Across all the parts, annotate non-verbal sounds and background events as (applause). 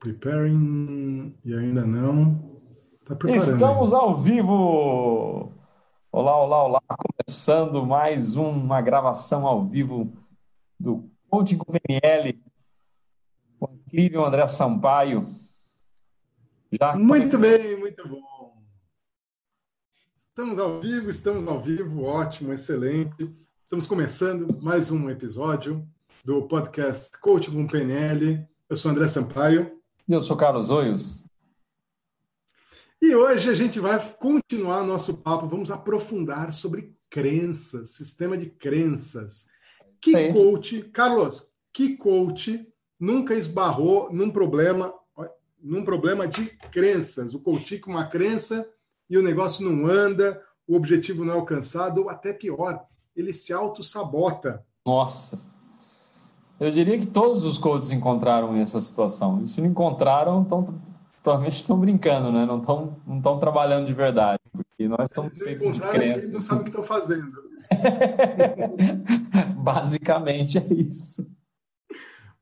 Preparing e ainda não. Tá preparando. Estamos ao vivo! Olá, olá, olá! Começando mais uma gravação ao vivo do Coaching com PNL com o incrível André Sampaio. Já... Muito bem, muito bom. Estamos ao vivo, estamos ao vivo, ótimo, excelente. Estamos começando mais um episódio do podcast Coaching com PNL. Eu sou André Sampaio. Eu sou Carlos Oios. E hoje a gente vai continuar nosso papo, vamos aprofundar sobre crenças, sistema de crenças. Que Sim. coach, Carlos, que coach nunca esbarrou num problema, num problema de crenças? O coach com uma crença e o negócio não anda, o objetivo não é alcançado, ou até pior, ele se auto-sabota. Nossa. Eu diria que todos os coaches encontraram essa situação. E se não encontraram, tão, provavelmente estão brincando, né? Não estão não estão trabalhando de verdade. Porque nós estamos feitos de crença. Eles não sabem o que estão fazendo. (laughs) Basicamente é isso.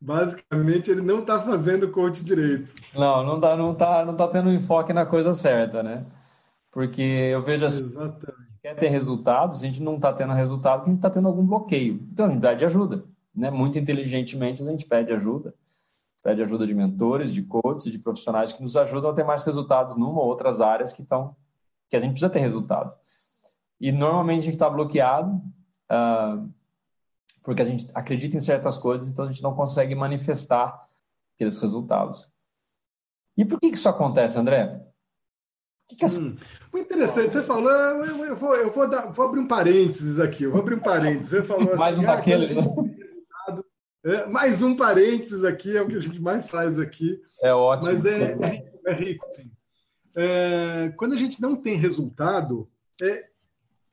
Basicamente, ele não está fazendo coach direito. Não, não está não tá, não tá tendo enfoque na coisa certa, né? Porque eu vejo assim, Exatamente. quer ter resultados, a gente não está tendo resultado porque a gente está tendo algum bloqueio. Então, a pede ajuda né, muito inteligentemente, a gente pede ajuda, pede ajuda de mentores, de coaches, de profissionais que nos ajudam a ter mais resultados numa ou outras áreas que estão que a gente precisa ter resultado. E normalmente a gente está bloqueado uh, porque a gente acredita em certas coisas, então a gente não consegue manifestar aqueles resultados. E por que, que isso acontece, André? Que que é... hum, muito interessante. Você falou, eu, eu, vou, eu vou, dar, vou abrir um parênteses aqui. Eu vou abrir um parênteses. Você falou (laughs) Mais assim, um ah, daquele. Né? É, mais um parênteses aqui, é o que a gente mais faz aqui. É ótimo. Mas é, é rico, é rico sim. É, quando a gente não tem resultado, é,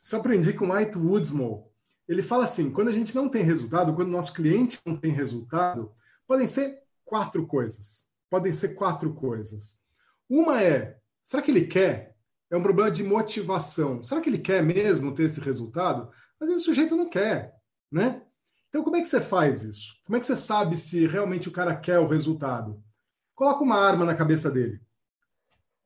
isso aprendi com White Woodsmore. Ele fala assim: quando a gente não tem resultado, quando o nosso cliente não tem resultado, podem ser quatro coisas. Podem ser quatro coisas. Uma é: será que ele quer? É um problema de motivação. Será que ele quer mesmo ter esse resultado? Às vezes o sujeito não quer, né? Então, como é que você faz isso? Como é que você sabe se realmente o cara quer o resultado? Coloca uma arma na cabeça dele.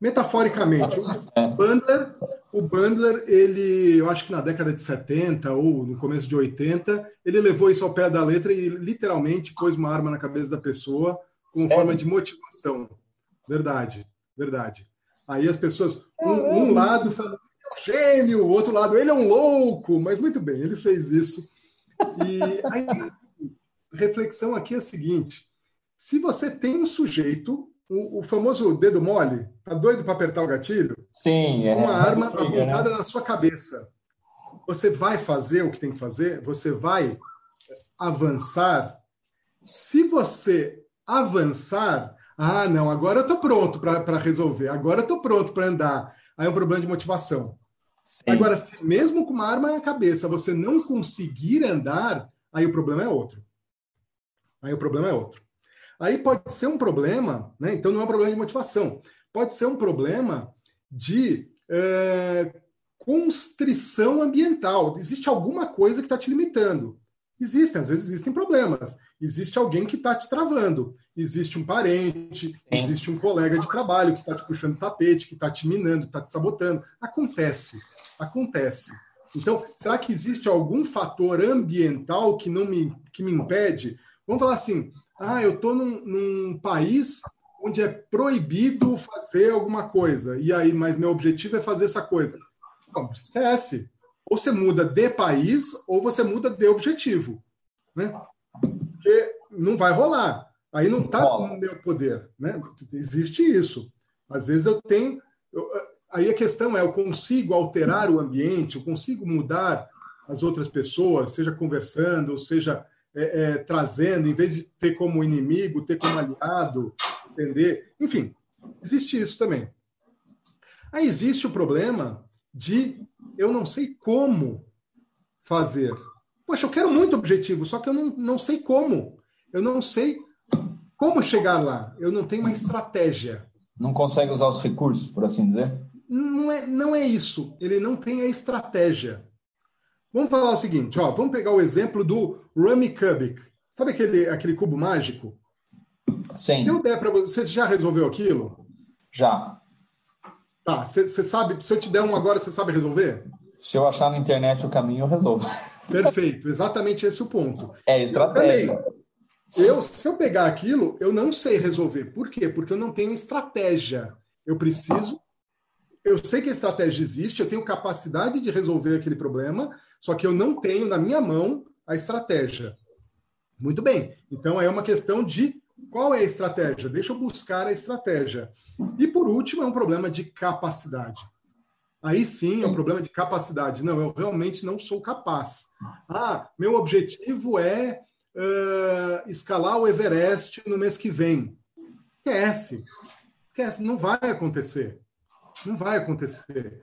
Metaforicamente, o Bandler, o Bandler, ele, eu acho que na década de 70 ou no começo de 80, ele levou isso ao pé da letra e literalmente pôs uma arma na cabeça da pessoa como Sério? forma de motivação. Verdade, verdade. Aí as pessoas, um, um lado fala, é um gênio, o outro lado, ele é um louco, mas muito bem, ele fez isso e a reflexão aqui é a seguinte: se você tem um sujeito, o, o famoso dedo mole, tá doido para apertar o gatilho? Sim, é. Uma arma apontada né? na sua cabeça. Você vai fazer o que tem que fazer? Você vai avançar? Se você avançar, ah, não, agora eu estou pronto para resolver, agora eu estou pronto para andar. Aí é um problema de motivação. Sim. Agora, se mesmo com uma arma na cabeça você não conseguir andar, aí o problema é outro. Aí o problema é outro. Aí pode ser um problema, né? Então não é um problema de motivação. Pode ser um problema de é, constrição ambiental. Existe alguma coisa que está te limitando. Existem, às vezes existem problemas. Existe alguém que está te travando. Existe um parente, existe um colega de trabalho que está te puxando tapete, que está te minando, está te sabotando. Acontece acontece. Então, será que existe algum fator ambiental que não me, que me impede? Vamos falar assim: ah, eu estou num, num país onde é proibido fazer alguma coisa, e aí, mas meu objetivo é fazer essa coisa. Não, esquece. Ou você muda de país, ou você muda de objetivo. Né? Porque não vai rolar. Aí não está no meu poder. Né? Existe isso. Às vezes eu tenho. Eu, aí a questão é: eu consigo alterar o ambiente, eu consigo mudar as outras pessoas, seja conversando, seja é, é, trazendo, em vez de ter como inimigo, ter como aliado, entender? Enfim, existe isso também. Aí existe o problema de eu não sei como fazer. Poxa, eu quero muito objetivo, só que eu não, não sei como. Eu não sei como chegar lá. Eu não tenho uma estratégia. Não consegue usar os recursos, por assim dizer? Não é, não é isso. Ele não tem a estratégia. Vamos falar o seguinte, ó, vamos pegar o exemplo do Rummy Kubik. Sabe aquele, aquele cubo mágico? Sim. Se eu der para você, você já resolveu aquilo? Já. Tá, você, você sabe, se eu te der um agora, você sabe resolver? Se eu achar na internet o caminho, eu resolvo. (laughs) Perfeito, exatamente esse é o ponto. É estratégia. Eu, eu, se eu pegar aquilo, eu não sei resolver. Por quê? Porque eu não tenho estratégia. Eu preciso. Eu sei que a estratégia existe, eu tenho capacidade de resolver aquele problema, só que eu não tenho na minha mão a estratégia. Muito bem. Então é uma questão de qual é a estratégia? Deixa eu buscar a estratégia. E por último, é um problema de capacidade. Aí sim é um problema de capacidade. Não, eu realmente não sou capaz. Ah, meu objetivo é uh, escalar o Everest no mês que vem. Esquece. Esquece, não vai acontecer. Não vai acontecer.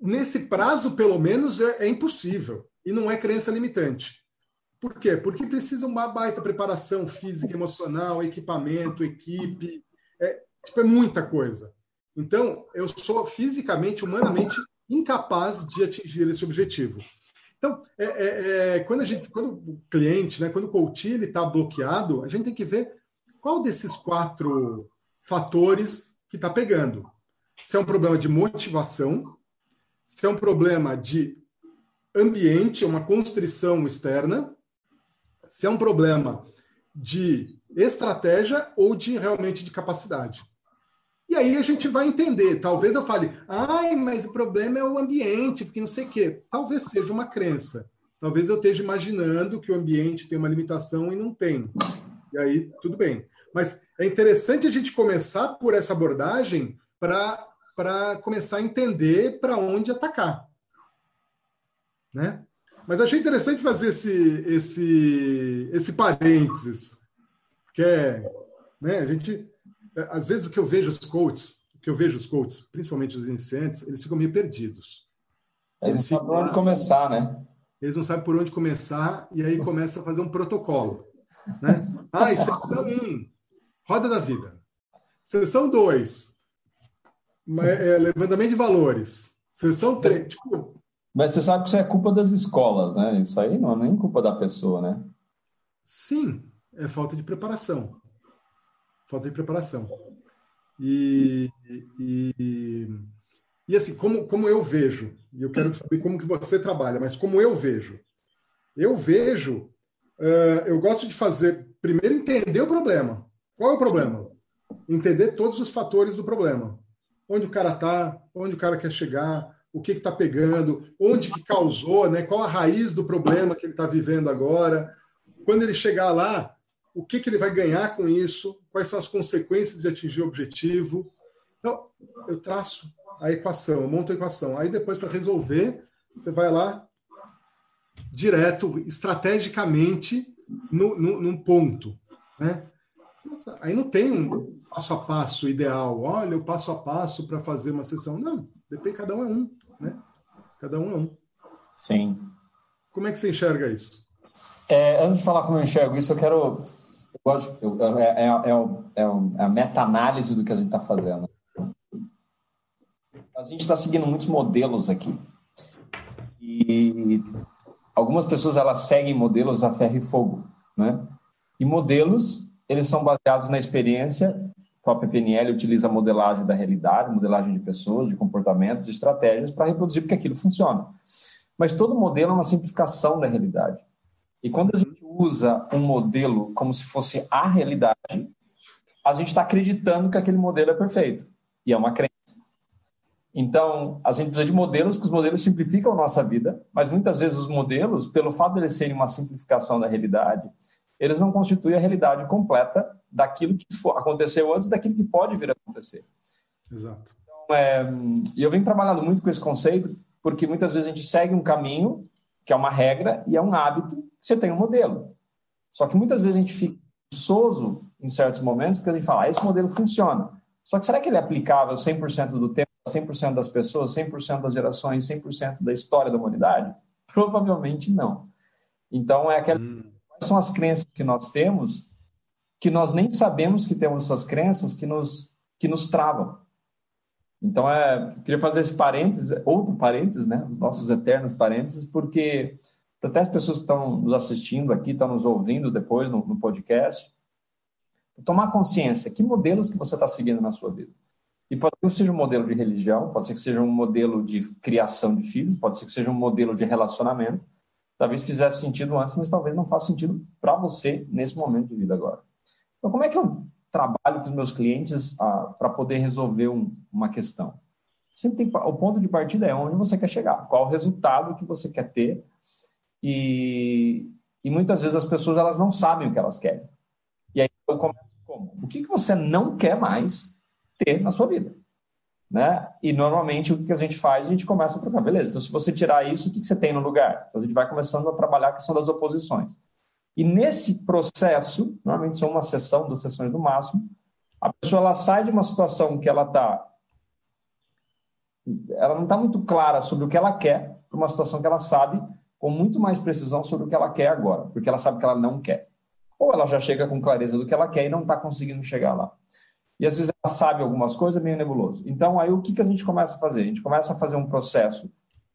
Nesse prazo, pelo menos, é, é impossível. E não é crença limitante. Por quê? Porque precisa uma baita preparação física, emocional, equipamento, equipe. É, tipo, é muita coisa. Então, eu sou fisicamente, humanamente incapaz de atingir esse objetivo. Então, é, é, é, quando a gente, quando o cliente, né, quando o coach está bloqueado, a gente tem que ver qual desses quatro fatores que está pegando. Se é um problema de motivação, se é um problema de ambiente, uma constrição externa, se é um problema de estratégia ou de realmente de capacidade. E aí a gente vai entender. Talvez eu fale, ai, mas o problema é o ambiente, porque não sei o quê. Talvez seja uma crença. Talvez eu esteja imaginando que o ambiente tem uma limitação e não tem. E aí, tudo bem. Mas é interessante a gente começar por essa abordagem para começar a entender para onde atacar. Né? Mas achei interessante fazer esse, esse, esse parênteses, que é, né, a gente é, às vezes o que eu vejo os coaches, o que eu vejo os coaches, principalmente os iniciantes, eles ficam meio perdidos. Eles, eles não sabem por onde começar, né? Eles não sabem por onde começar e aí começa a fazer um protocolo. Né? Ah, sessão 1, um, roda da vida. Sessão 2, é, levantamento de valores. Sessão 3, tipo... Mas você sabe que isso é culpa das escolas, né? Isso aí não é nem culpa da pessoa, né? Sim, é falta de preparação falta de preparação. E, e, e assim, como, como eu vejo, e eu quero saber como que você trabalha, mas como eu vejo, eu vejo, uh, eu gosto de fazer, primeiro entender o problema. Qual é o problema? Entender todos os fatores do problema. Onde o cara está, onde o cara quer chegar, o que está pegando, onde que causou, né? qual a raiz do problema que ele está vivendo agora. Quando ele chegar lá, o que, que ele vai ganhar com isso, quais são as consequências de atingir o objetivo. Então, eu traço a equação, eu monto a equação. Aí depois, para resolver, você vai lá direto, estrategicamente, no, no, num ponto. Né? Aí não tem um passo a passo ideal. Olha, o passo a passo para fazer uma sessão. Não, depende, cada um é um. Né? Cada um é um. Sim. Como é que você enxerga isso? É, antes de falar como eu enxergo isso, eu quero eu, é, é, é, é, a meta-análise do que a gente está fazendo. A gente está seguindo muitos modelos aqui. E algumas pessoas elas seguem modelos a ferro e fogo, né? E modelos, eles são baseados na experiência. A própria PNL utiliza a modelagem da realidade, modelagem de pessoas, de comportamentos, de estratégias para reproduzir porque aquilo funciona. Mas todo modelo é uma simplificação da realidade. E quando a gente usa um modelo como se fosse a realidade, a gente está acreditando que aquele modelo é perfeito. E é uma crença. Então, a gente precisa de modelos, porque os modelos simplificam a nossa vida, mas muitas vezes os modelos, pelo fato de eles serem uma simplificação da realidade, eles não constituem a realidade completa daquilo que aconteceu antes, daquilo que pode vir a acontecer. Exato. Então, é, e eu venho trabalhando muito com esse conceito, porque muitas vezes a gente segue um caminho que é uma regra e é um hábito você tem um modelo. Só que muitas vezes a gente fica soso em certos momentos porque a gente fala, ah, esse modelo funciona. Só que será que ele é aplicável 100% do tempo, 100% das pessoas, 100% das gerações, 100% da história da humanidade? (laughs) Provavelmente não. Então, é aquela... Hum. Quais são as crenças que nós temos que nós nem sabemos que temos essas crenças que nos, que nos travam. Então, é, queria fazer esse parênteses, outro parênteses, né? Os nossos eternos parênteses, porque até as pessoas que estão nos assistindo aqui, estão nos ouvindo depois no, no podcast, tomar consciência, que modelos que você está seguindo na sua vida. E pode ser que seja um modelo de religião, pode ser que seja um modelo de criação de filhos, pode ser que seja um modelo de relacionamento. Talvez fizesse sentido antes, mas talvez não faça sentido para você nesse momento de vida agora. Então, como é que eu trabalho com os meus clientes ah, para poder resolver um, uma questão? Sempre tem o ponto de partida é onde você quer chegar, qual o resultado que você quer ter e, e muitas vezes as pessoas elas não sabem o que elas querem. E aí eu começo como? O que, que você não quer mais ter na sua vida? Né? E normalmente o que a gente faz? A gente começa a trocar. Beleza, então se você tirar isso, o que você tem no lugar? Então a gente vai começando a trabalhar a questão das oposições. E nesse processo, normalmente são uma sessão, duas sessões no máximo, a pessoa ela sai de uma situação que ela está. Ela não está muito clara sobre o que ela quer, para uma situação que ela sabe com muito mais precisão sobre o que ela quer agora, porque ela sabe que ela não quer. Ou ela já chega com clareza do que ela quer e não está conseguindo chegar lá. E às vezes ela sabe algumas coisas, é meio nebuloso. Então, aí o que, que a gente começa a fazer? A gente começa a fazer um processo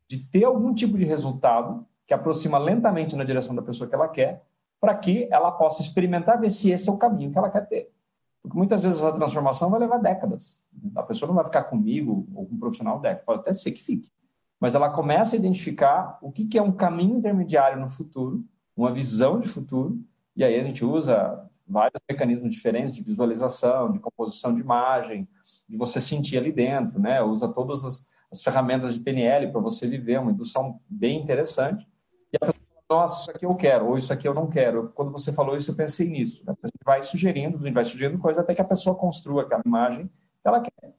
de ter algum tipo de resultado que aproxima lentamente na direção da pessoa que ela quer, para que ela possa experimentar ver se esse é o caminho que ela quer ter. Porque muitas vezes essa transformação vai levar décadas. A pessoa não vai ficar comigo ou com um profissional décadas, pode até ser que fique mas ela começa a identificar o que, que é um caminho intermediário no futuro, uma visão de futuro, e aí a gente usa vários mecanismos diferentes de visualização, de composição de imagem, de você sentir ali dentro, né? Usa todas as, as ferramentas de PNL para você viver uma indução bem interessante. E a pessoa fala, nossa, isso aqui eu quero, ou isso aqui eu não quero. Quando você falou isso, eu pensei nisso. Né? A gente vai sugerindo, a gente vai sugerindo coisas até que a pessoa construa aquela imagem que ela quer.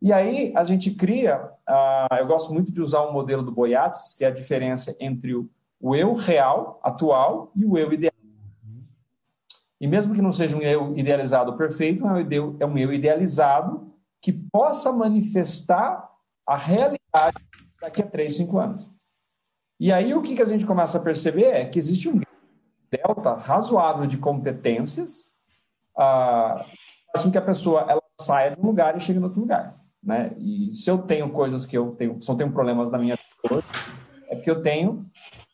E aí a gente cria, uh, eu gosto muito de usar o um modelo do Boyatzis, que é a diferença entre o, o eu real, atual, e o eu ideal. E mesmo que não seja um eu idealizado perfeito, é um eu, é um eu idealizado que possa manifestar a realidade daqui a três, cinco anos. E aí o que, a gente começa a perceber é que existe um delta razoável de competências faz com que a pessoa ela saia de um lugar e chegue em outro lugar. Né? E se eu tenho coisas que eu tenho, só tenho problemas na minha vida, é porque eu tenho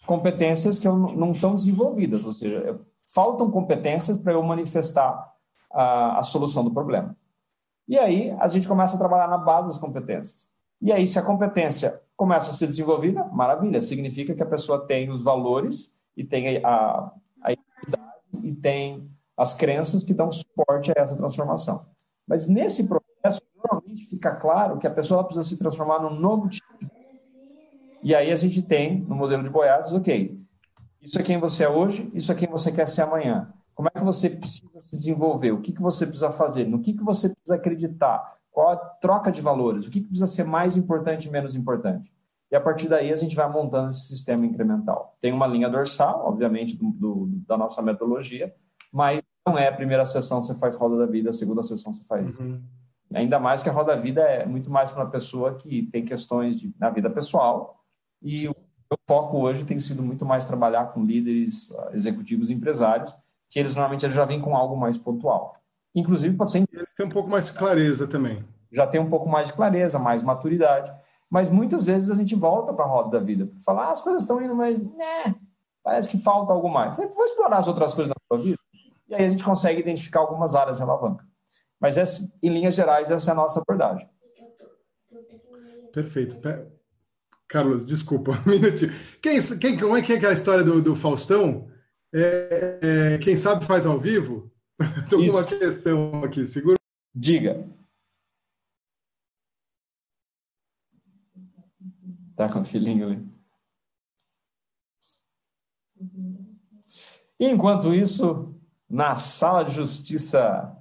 competências que eu não estão desenvolvidas, ou seja, faltam competências para eu manifestar a, a solução do problema. E aí a gente começa a trabalhar na base das competências. E aí, se a competência começa a ser desenvolvida, maravilha, significa que a pessoa tem os valores e tem a, a identidade e tem as crenças que dão suporte a essa transformação. Mas nesse processo, normalmente fica claro que a pessoa precisa se transformar num novo tipo. E aí a gente tem, no modelo de Boiadas, ok, isso é quem você é hoje, isso é quem você quer ser amanhã. Como é que você precisa se desenvolver? O que, que você precisa fazer? No que, que você precisa acreditar? Qual a troca de valores? O que, que precisa ser mais importante e menos importante? E a partir daí a gente vai montando esse sistema incremental. Tem uma linha dorsal, obviamente, do, do, da nossa metodologia, mas não é a primeira sessão você faz roda da vida, a segunda sessão você faz. Uhum. Ainda mais que a roda vida é muito mais para uma pessoa que tem questões de, na vida pessoal. E o meu foco hoje tem sido muito mais trabalhar com líderes ah, executivos e empresários, que eles normalmente já vêm com algo mais pontual. Inclusive, pode ser. Eles têm um pouco mais de clareza também. Já tem um pouco mais de clareza, mais maturidade. Mas muitas vezes a gente volta para a roda da vida, para falar, ah, as coisas estão indo, mas né, parece que falta algo mais. Vou explorar as outras coisas da sua vida. E aí a gente consegue identificar algumas áreas de alavanca. Mas, essa, em linhas gerais, essa é a nossa abordagem. Perfeito. Carlos, desculpa, (laughs) um minutinho. Quem, quem, como é que é aquela história do, do Faustão? É, é, quem sabe faz ao vivo? (laughs) Estou com uma questão aqui, segura. Diga. Tá com o filhinho ali. Enquanto isso, na sala de justiça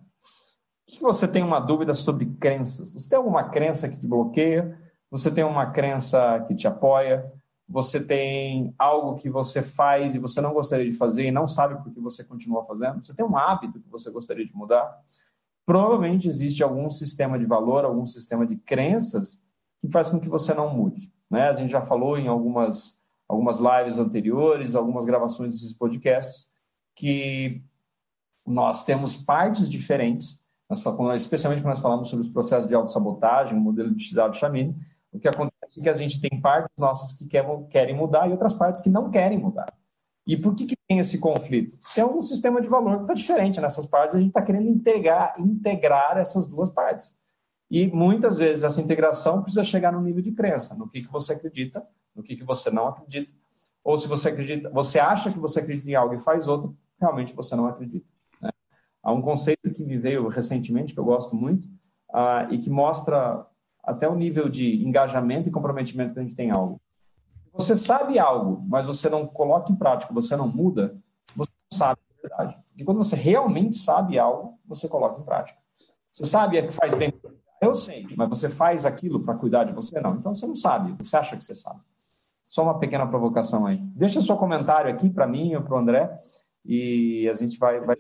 se você tem uma dúvida sobre crenças, você tem alguma crença que te bloqueia, você tem uma crença que te apoia, você tem algo que você faz e você não gostaria de fazer e não sabe por que você continua fazendo, você tem um hábito que você gostaria de mudar, provavelmente existe algum sistema de valor, algum sistema de crenças que faz com que você não mude. Né? A gente já falou em algumas, algumas lives anteriores, algumas gravações desses podcasts, que nós temos partes diferentes especialmente quando nós falamos sobre os processos de autossabotagem, o modelo de Cidade Chamini, o que acontece é que a gente tem partes nossas que querem mudar e outras partes que não querem mudar. E por que, que tem esse conflito? Tem um sistema de valor que está diferente nessas partes, a gente está querendo integrar, integrar essas duas partes. E muitas vezes essa integração precisa chegar no nível de crença, no que, que você acredita, no que, que você não acredita, ou se você acredita, você acha que você acredita em algo e faz outro, realmente você não acredita. Né? Há um conceito que me veio recentemente, que eu gosto muito, uh, e que mostra até o nível de engajamento e comprometimento que a gente tem em algo. Você sabe algo, mas você não coloca em prática, você não muda, você não sabe a verdade. E quando você realmente sabe algo, você coloca em prática. Você sabe que faz bem. Eu sei, mas você faz aquilo para cuidar de você? Não. Então você não sabe, você acha que você sabe. Só uma pequena provocação aí. Deixa seu comentário aqui para mim ou para o André e a gente vai. vai...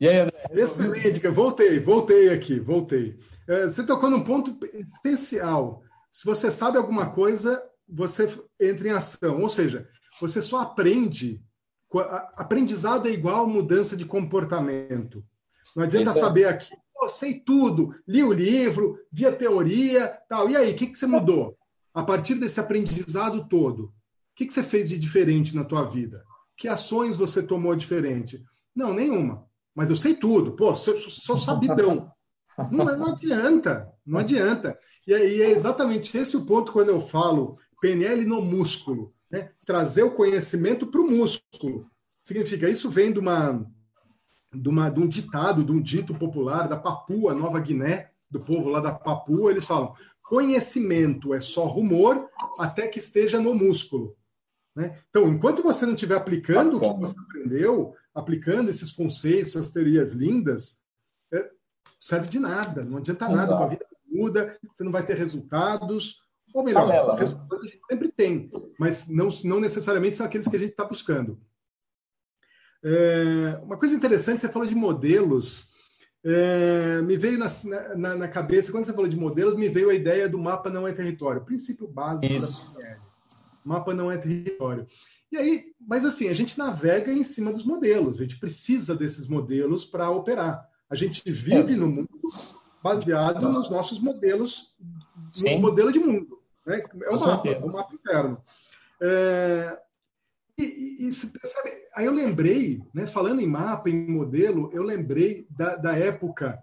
E aí, André? Excelente, voltei, voltei aqui, voltei. É, você tocou num ponto especial. Se você sabe alguma coisa, você entra em ação. Ou seja, você só aprende. Aprendizado é igual mudança de comportamento. Não adianta Isso saber aqui, oh, sei tudo, li o livro, vi a teoria, tal. E aí, o que, que você mudou? A partir desse aprendizado todo, o que, que você fez de diferente na tua vida? Que ações você tomou diferente? Não, nenhuma. Mas eu sei tudo. Pô, sou, sou sabidão. Não, não adianta, não adianta. E aí é exatamente esse o ponto quando eu falo PNL no músculo. Né? Trazer o conhecimento para o músculo. Significa, isso vem de, uma, de, uma, de um ditado, de um dito popular da Papua, Nova Guiné, do povo lá da Papua, eles falam: conhecimento é só rumor até que esteja no músculo. Né? Então, enquanto você não estiver aplicando o que você aprendeu, aplicando esses conceitos, essas teorias lindas, é, serve de nada, não adianta Exato. nada, tua vida muda, você não vai ter resultados, ou melhor, Palela, né? resultados a gente sempre tem, mas não, não necessariamente são aqueles que a gente está buscando. É, uma coisa interessante, você falou de modelos, é, me veio na, na, na, cabeça, quando você falou de modelos, me veio a ideia do mapa não é território, princípio básico Isso. da PNL. Mapa não é território. E aí, mas assim, a gente navega em cima dos modelos, a gente precisa desses modelos para operar. A gente vive é. no mundo baseado Nossa. nos nossos modelos, Sim. no modelo de mundo. Né? É o mapa, o mapa interno. É, e, e, e percebe, aí eu lembrei, né, falando em mapa, em modelo, eu lembrei da, da época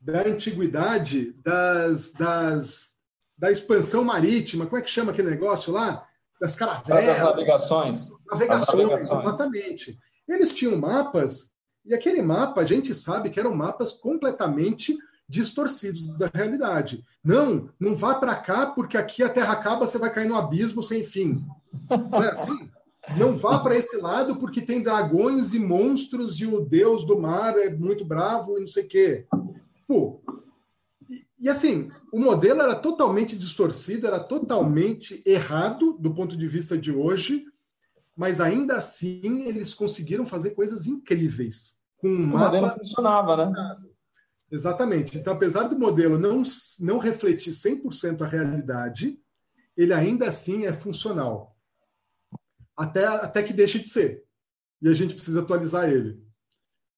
da antiguidade, das, das, da expansão marítima, como é que chama aquele negócio lá? Das caravelas. Das navegações. Navegações, navegações, exatamente. Eles tinham mapas, e aquele mapa, a gente sabe que eram mapas completamente distorcidos da realidade. Não, não vá para cá porque aqui a Terra acaba, você vai cair no abismo sem fim. Não é assim? Não vá para esse lado porque tem dragões e monstros e o deus do mar é muito bravo e não sei o quê. Pô, e, e, assim, o modelo era totalmente distorcido, era totalmente errado do ponto de vista de hoje, mas ainda assim eles conseguiram fazer coisas incríveis. Com um o mapa... modelo funcionava, né? Exatamente. Então, apesar do modelo não, não refletir 100% a realidade, ele ainda assim é funcional. Até, até que deixe de ser. E a gente precisa atualizar ele.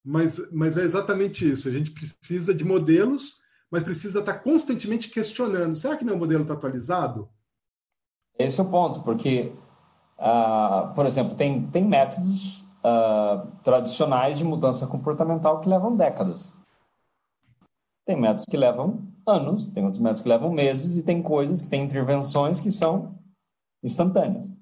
Mas, mas é exatamente isso. A gente precisa de modelos, mas precisa estar constantemente questionando: será que meu modelo está atualizado? Esse é o ponto, porque, uh, por exemplo, tem, tem métodos uh, tradicionais de mudança comportamental que levam décadas. Tem métodos que levam anos, tem outros métodos que levam meses e tem coisas que tem intervenções que são instantâneas.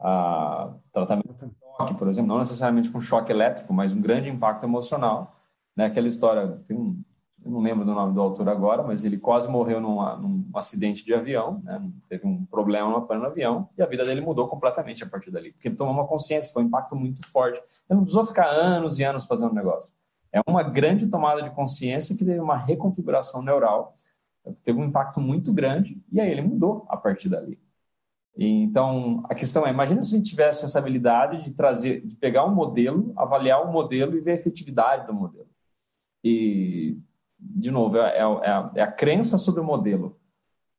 Ah, tratamento com choque, por exemplo, não necessariamente com choque elétrico, mas um grande impacto emocional. Né? Aquela história, tem um, eu não lembro do nome do autor agora, mas ele quase morreu numa, num acidente de avião, né? teve um problema no pane no avião e a vida dele mudou completamente a partir dali, porque ele tomou uma consciência, foi um impacto muito forte. Ele não precisou ficar anos e anos fazendo negócio. É uma grande tomada de consciência que teve uma reconfiguração neural, teve um impacto muito grande e aí ele mudou a partir dali. Então, a questão é, imagina se a gente tivesse essa habilidade de trazer, de pegar um modelo, avaliar o um modelo e ver a efetividade do modelo. E, de novo, é, é, é, a, é a crença sobre o modelo.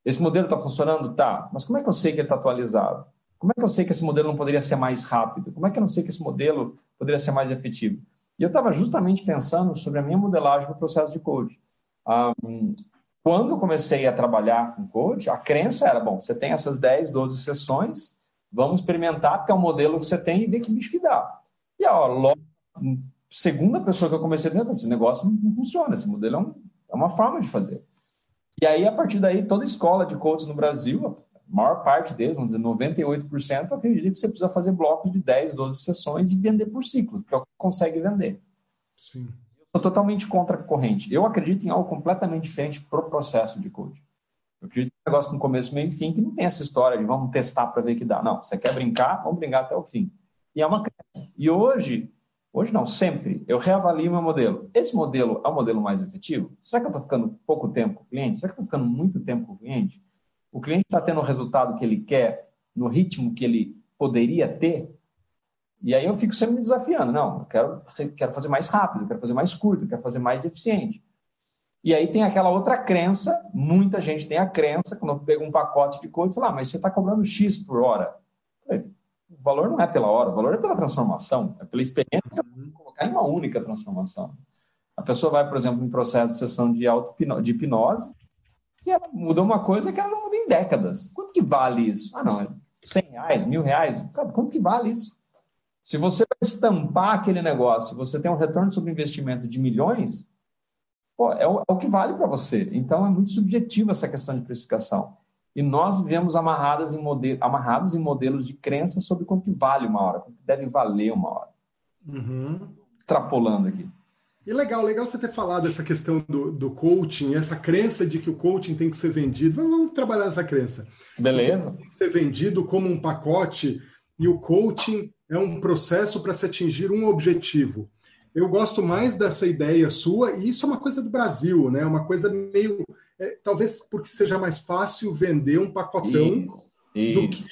Esse modelo está funcionando? Tá. Mas como é que eu sei que ele está atualizado? Como é que eu sei que esse modelo não poderia ser mais rápido? Como é que eu não sei que esse modelo poderia ser mais efetivo? E eu estava justamente pensando sobre a minha modelagem do processo de code. Um, quando eu comecei a trabalhar com code, a crença era, bom, você tem essas 10, 12 sessões, Vamos experimentar, porque é um modelo que você tem e ver que bicho que dá. E ó, logo, segunda pessoa que eu comecei a esse negócio não funciona, esse modelo é, um, é uma forma de fazer. E aí, a partir daí, toda escola de coaches no Brasil, a maior parte deles, vamos dizer, 98%, acredita que você precisa fazer blocos de 10, 12 sessões e vender por ciclo, que é o que consegue vender. Sim. Eu sou totalmente contra a corrente. Eu acredito em algo completamente diferente para o processo de coaching. Eu acredito em um negócio com começo, meio e fim, que não tem essa história de vamos testar para ver que dá. Não, você quer brincar, vamos brincar até o fim. E é uma crença. E hoje, hoje não, sempre, eu reavalio meu modelo. Esse modelo é o modelo mais efetivo? Será que eu estou ficando pouco tempo com o cliente? Será que eu estou ficando muito tempo com o cliente? O cliente está tendo o resultado que ele quer no ritmo que ele poderia ter? E aí eu fico sempre me desafiando. Não, eu quero, quero fazer mais rápido, quero fazer mais curto, quero fazer mais eficiente. E aí tem aquela outra crença, muita gente tem a crença, quando eu pego um pacote de coach, fala, ah, mas você está cobrando X por hora. O valor não é pela hora, o valor é pela transformação, é pela experiência de colocar em uma única transformação. A pessoa vai, por exemplo, em processo de sessão de, auto de hipnose, que ela muda uma coisa que ela não muda em décadas. Quanto que vale isso? Ah, não, é 100 reais, mil reais? quanto que vale isso? Se você estampar aquele negócio, você tem um retorno sobre investimento de milhões, pô, é, o, é o que vale para você. Então, é muito subjetivo essa questão de precificação. E nós vivemos amarrados em, modelo, amarrados em modelos de crença sobre quanto vale uma hora, quanto deve valer uma hora. Uhum. Extrapolando aqui. E legal, legal você ter falado essa questão do, do coaching, essa crença de que o coaching tem que ser vendido. Vamos, vamos trabalhar essa crença. Beleza. Tem que ser vendido como um pacote e o coaching é um processo para se atingir um objetivo. Eu gosto mais dessa ideia sua, e isso é uma coisa do Brasil, né? Uma coisa meio. É, talvez porque seja mais fácil vender um pacotão isso, do que.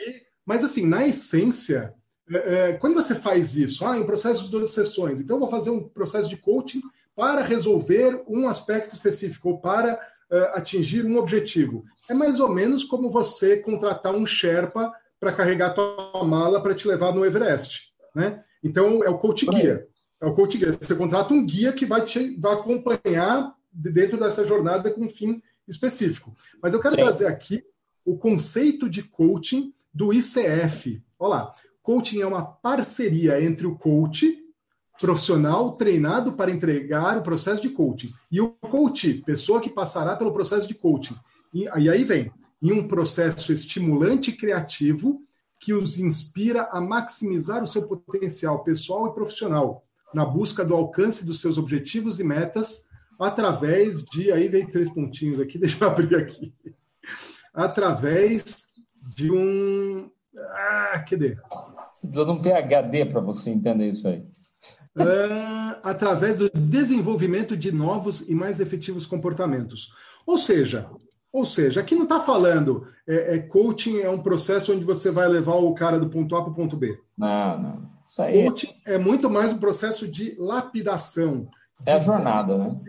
Mas, assim, na essência, é, é, quando você faz isso, ah, em um processo de duas sessões, então eu vou fazer um processo de coaching para resolver um aspecto específico ou para uh, atingir um objetivo. É mais ou menos como você contratar um Sherpa para carregar a tua mala para te levar no Everest, né? Então é o coach guia. É o coach guia. Você contrata um guia que vai te vai acompanhar dentro dessa jornada com um fim específico. Mas eu quero Sim. trazer aqui o conceito de coaching do ICF. Olha lá. Coaching é uma parceria entre o coach profissional treinado para entregar o processo de coaching e o coach, pessoa que passará pelo processo de coaching. E, e aí vem em um processo estimulante e criativo que os inspira a maximizar o seu potencial pessoal e profissional na busca do alcance dos seus objetivos e metas através de aí vem três pontinhos aqui, (laughs) deixa eu abrir aqui. Através de um ah, cadê? Você precisa de um PhD para você entender isso aí. É, através do desenvolvimento de novos e mais efetivos comportamentos. Ou seja, ou seja, aqui não está falando é, é, coaching é um processo onde você vai levar o cara do ponto A para o ponto B. Não, não. Isso aí... Coaching é muito mais um processo de lapidação. É a jornada, né?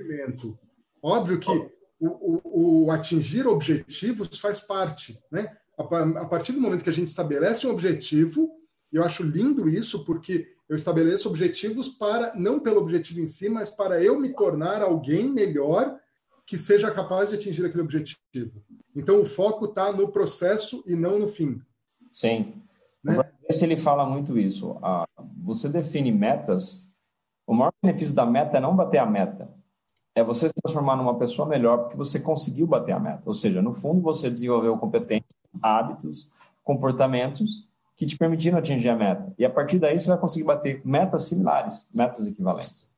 Óbvio que o, o, o, atingir objetivos faz parte, né? A, a partir do momento que a gente estabelece um objetivo, eu acho lindo isso, porque eu estabeleço objetivos para, não pelo objetivo em si, mas para eu me tornar alguém melhor que seja capaz de atingir aquele objetivo. Então, o foco está no processo e não no fim. Sim. Né? O ele fala muito isso. Ah, você define metas. O maior benefício da meta é não bater a meta. É você se transformar numa pessoa melhor porque você conseguiu bater a meta. Ou seja, no fundo, você desenvolveu competências, hábitos, comportamentos que te permitiram atingir a meta. E a partir daí, você vai conseguir bater metas similares, metas equivalentes.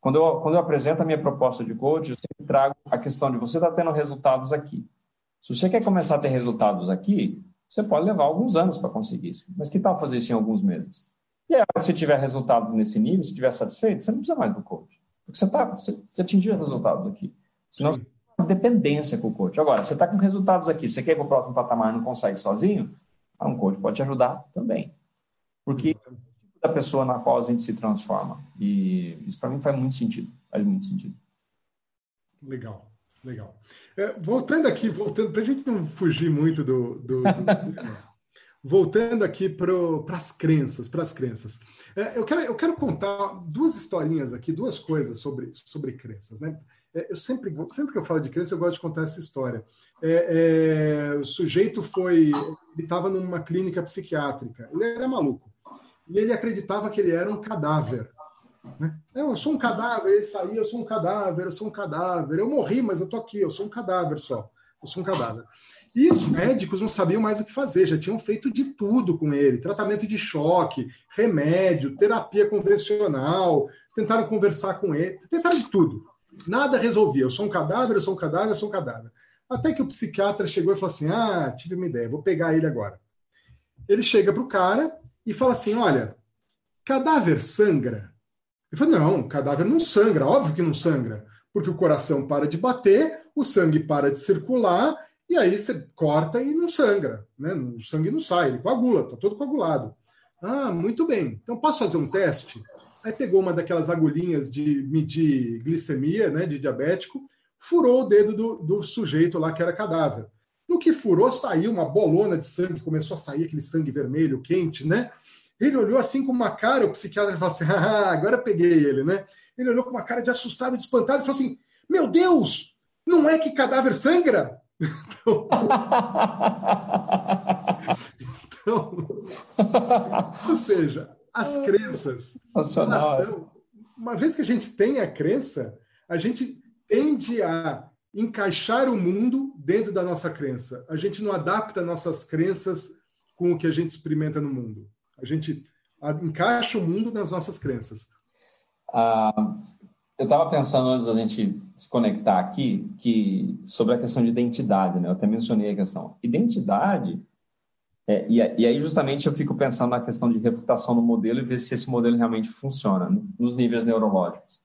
Quando eu, quando eu apresento a minha proposta de coach, eu sempre trago a questão de você está tendo resultados aqui. Se você quer começar a ter resultados aqui, você pode levar alguns anos para conseguir isso. Mas que tal fazer isso em alguns meses? E aí, se tiver resultados nesse nível, se estiver satisfeito, você não precisa mais do coach. Porque você, tá, você, você atingiu resultados aqui. Senão Sim. você tem dependência com o coach. Agora, você está com resultados aqui, você quer ir para o próximo patamar e não consegue sozinho, um coach pode te ajudar também. Porque da pessoa na qual a gente se transforma. E isso para mim faz muito sentido, faz muito sentido. Legal, legal. É, voltando aqui, voltando para a gente não fugir muito do, do, do (laughs) voltando aqui para as crenças, para as crenças. É, eu, quero, eu quero contar duas historinhas aqui, duas coisas sobre, sobre crenças. Né? É, eu sempre, sempre que eu falo de crença, eu gosto de contar essa história. É, é, o sujeito foi, ele estava numa clínica psiquiátrica. Ele era maluco e ele acreditava que ele era um cadáver. Né? Eu sou um cadáver. Ele saía, eu sou um cadáver, eu sou um cadáver. Eu morri, mas eu tô aqui. Eu sou um cadáver só. Eu sou um cadáver. E os médicos não sabiam mais o que fazer, já tinham feito de tudo com ele: tratamento de choque, remédio, terapia convencional, tentaram conversar com ele, tentaram de tudo. Nada resolvia. Eu sou um cadáver, eu sou um cadáver, eu sou um cadáver. Até que o psiquiatra chegou e falou assim: Ah, tive uma ideia, vou pegar ele agora. Ele chega para o cara e fala assim: Olha, cadáver sangra? Ele falou: Não, cadáver não sangra, óbvio que não sangra, porque o coração para de bater, o sangue para de circular e aí você corta e não sangra, né? O sangue não sai, ele coagula, está todo coagulado. Ah, muito bem. Então posso fazer um teste? Aí pegou uma daquelas agulhinhas de medir glicemia, né, de diabético, furou o dedo do, do sujeito lá que era cadáver. No que furou, saiu uma bolona de sangue, começou a sair aquele sangue vermelho, quente, né? Ele olhou assim com uma cara, o psiquiatra falou assim: (laughs) ah, agora peguei ele, né? Ele olhou com uma cara de assustado, de espantado, e falou assim: Meu Deus, não é que cadáver sangra? Então, (laughs) então, ou seja, as crenças, ação, uma vez que a gente tem a crença, a gente tende a encaixar o mundo dentro da nossa crença. A gente não adapta nossas crenças com o que a gente experimenta no mundo. A gente encaixa o mundo nas nossas crenças. Ah, eu estava pensando antes da gente se conectar aqui que sobre a questão de identidade, né? Eu até mencionei a questão. Identidade, é, e, e, aí justamente eu fico pensando na questão de refutação do modelo e ver se esse modelo realmente funciona nos níveis neurológicos.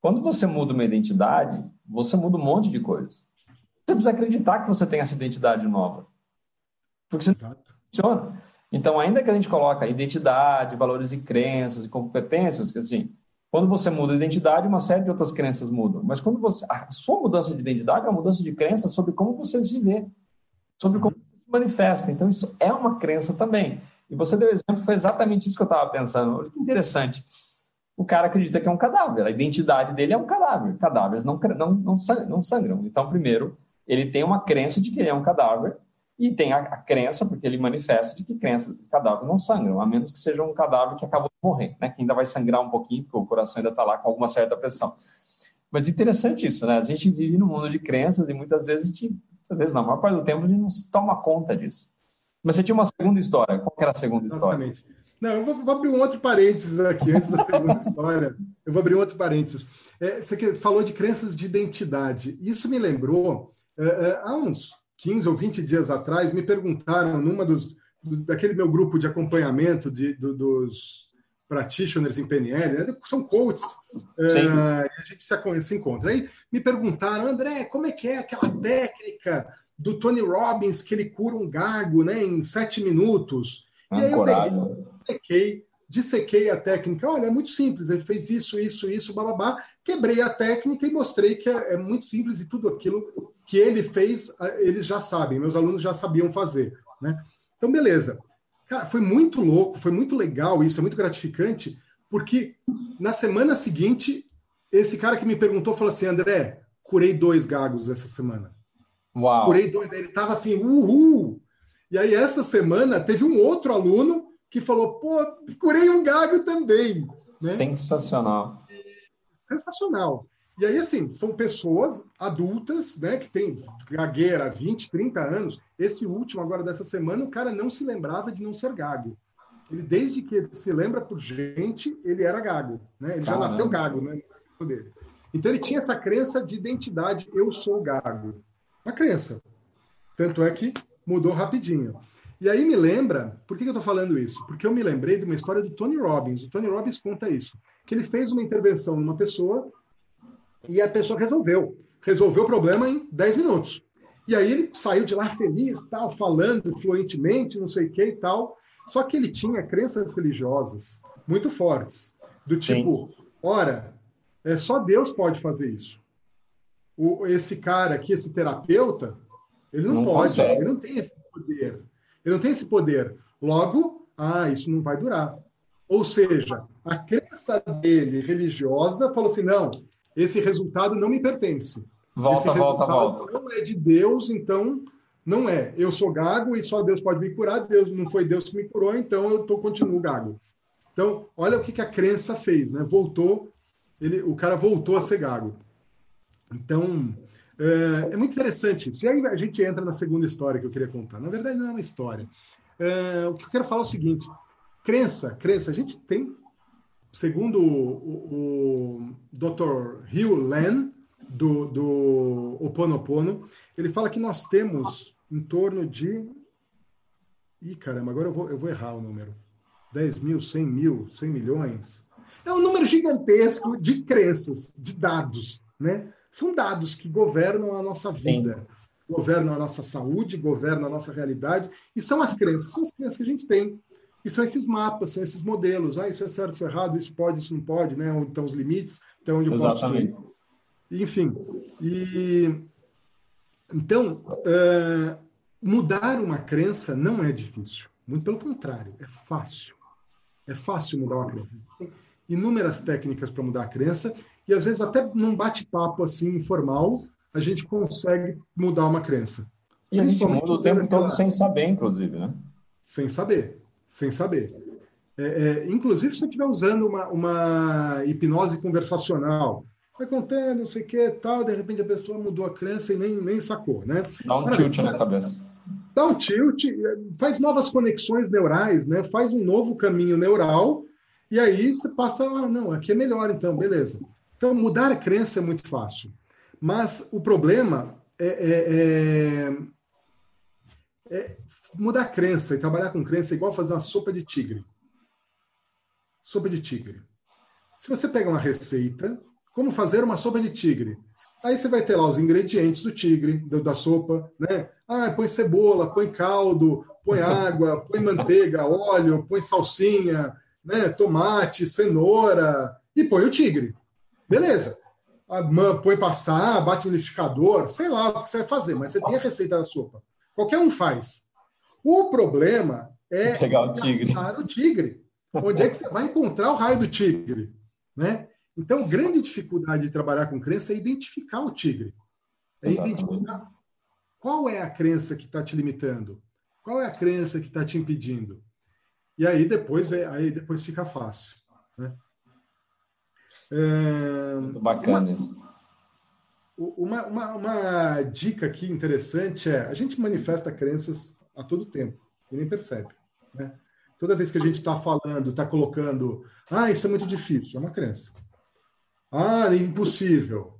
Quando você muda uma identidade, você muda um monte de coisas. Você precisa acreditar que você tem essa identidade nova. Porque você não funciona. Então, ainda que a gente coloque identidade, valores e crenças e competências, que assim, quando você muda a identidade, uma série de outras crenças mudam. Mas quando você. A sua mudança de identidade é uma mudança de crença sobre como você se vê, sobre como você se manifesta. Então, isso é uma crença também. E você deu exemplo, foi exatamente isso que eu estava pensando. Olha que interessante. O cara acredita que é um cadáver, a identidade dele é um cadáver. Cadáveres não, não, não, sangram. Então, primeiro, ele tem uma crença de que ele é um cadáver, e tem a, a, crença, porque ele manifesta de que crenças de cadáveres não sangram, a menos que seja um cadáver que acabou de morrer, né? Que ainda vai sangrar um pouquinho, porque o coração ainda está lá com alguma certa pressão. Mas interessante isso, né? A gente vive num mundo de crenças e muitas vezes a gente, às vezes, na maior parte do tempo, a gente não se toma conta disso. Mas você tinha uma segunda história. Qual era a segunda Exatamente. história? Não, eu vou, vou, abrir um outro parênteses aqui, antes da segunda (laughs) história. Eu vou abrir um outro parênteses. É, você falou de crenças de identidade. Isso me lembrou, é, é, há uns 15 ou 20 dias atrás, me perguntaram numa dos daquele meu grupo de acompanhamento de, do, dos practitioners em PNL, né? são coaches, uh, a gente se, se encontra. Aí me perguntaram, André, como é que é aquela técnica do Tony Robbins que ele cura um gago né, em sete minutos? e aí eu peguei, dissequei a técnica. Olha, é muito simples, ele fez isso, isso, isso, bababá. Quebrei a técnica e mostrei que é, é muito simples e tudo aquilo que ele fez, eles já sabem, meus alunos já sabiam fazer. Né? Então, beleza. Cara, foi muito louco, foi muito legal isso, é muito gratificante, porque na semana seguinte, esse cara que me perguntou falou assim: André, curei dois gagos essa semana. Uau. Curei dois. Aí ele tava assim, uhul! E aí, essa semana, teve um outro aluno que falou: pô, curei um gago também. Né? Sensacional. Sensacional. E aí, assim, são pessoas adultas, né, que têm gagueira há 20, 30 anos. Esse último, agora dessa semana, o cara não se lembrava de não ser gago. Ele, desde que ele se lembra por gente, ele era gago. Né? Ele Caramba. já nasceu gago, né? Então, ele tinha essa crença de identidade: eu sou gago. Uma crença. Tanto é que mudou rapidinho. E aí me lembra, por que eu estou falando isso? Porque eu me lembrei de uma história do Tony Robbins. O Tony Robbins conta isso: que ele fez uma intervenção numa pessoa e a pessoa resolveu. Resolveu o problema em 10 minutos. E aí ele saiu de lá feliz, tal, falando fluentemente, não sei o que e tal. Só que ele tinha crenças religiosas muito fortes. Do tipo, Sim. ora, é, só Deus pode fazer isso. O, esse cara aqui, esse terapeuta, ele não, não pode, consegue. ele não tem esse poder. Ele não tem esse poder. Logo, ah, isso não vai durar. Ou seja, a crença dele religiosa falou assim: não, esse resultado não me pertence. Volta, volta, volta. Não é de Deus, então não é. Eu sou gago e só Deus pode me curar. Deus não foi Deus que me curou, então eu tô, continuo gago. Então, olha o que, que a crença fez, né? Voltou, ele, o cara voltou a ser gago. Então, é, é, muito interessante isso. E aí a gente entra na segunda história que eu queria contar. Na verdade, não é uma história. É, o que eu quero falar é o seguinte: crença, crença, a gente tem, segundo o, o, Dr. Hugh Len, do, do Oponopono, ele fala que nós temos em torno de. Ih, caramba, agora eu vou, eu vou errar o número. 10 mil, 100 mil, 100 milhões. É um número gigantesco de crenças, de dados, né? São dados que governam a nossa vida, Sim. governam a nossa saúde, governam a nossa realidade, e são as crenças, são as crenças que a gente tem. E são esses mapas, são esses modelos. Ah, isso é certo, isso é errado, isso pode, isso não pode, né? Onde estão os limites, então onde eu Exatamente. posso enfim, e então uh, mudar uma crença não é difícil, muito pelo contrário, é fácil. É fácil mudar uma crença. Tem inúmeras técnicas para mudar a crença e às vezes até num bate-papo assim informal a gente consegue mudar uma crença. E a gente muda o tempo todo sem saber, inclusive, né? Sem saber, sem saber. É, é, inclusive, se você estiver usando uma, uma hipnose conversacional, vai contando, não sei o que, tal, de repente a pessoa mudou a crença e nem, nem sacou, né? Dá um tilt na cabeça. Dá um tilt, faz novas conexões neurais, né? Faz um novo caminho neural, e aí você passa, ah, não, aqui é melhor, então, beleza. Então, mudar a crença é muito fácil. Mas o problema é, é, é, é mudar a crença e trabalhar com crença é igual fazer uma sopa de tigre. Sopa de tigre. Se você pega uma receita, como fazer uma sopa de tigre. Aí você vai ter lá os ingredientes do tigre, da sopa, né? Ah, põe cebola, põe caldo, põe água, (laughs) põe manteiga, óleo, põe salsinha, né? Tomate, cenoura e põe o tigre. Beleza. Põe passar, bate no liquidificador, sei lá o que você vai fazer, mas você tem a receita da sopa. Qualquer um faz. O problema é pegar o tigre. o tigre. Onde é que você vai encontrar o raio do tigre? Né? Então, grande dificuldade de trabalhar com crença é identificar o tigre. É Exatamente. identificar qual é a crença que está te limitando, qual é a crença que está te impedindo. E aí depois, aí depois fica fácil. Né? É, Muito bacana uma, isso. Uma, uma, uma, dica aqui interessante é a gente manifesta crenças a todo tempo e nem percebe. Né? Toda vez que a gente está falando, está colocando, ah, isso é muito difícil, é uma crença. Ah, impossível.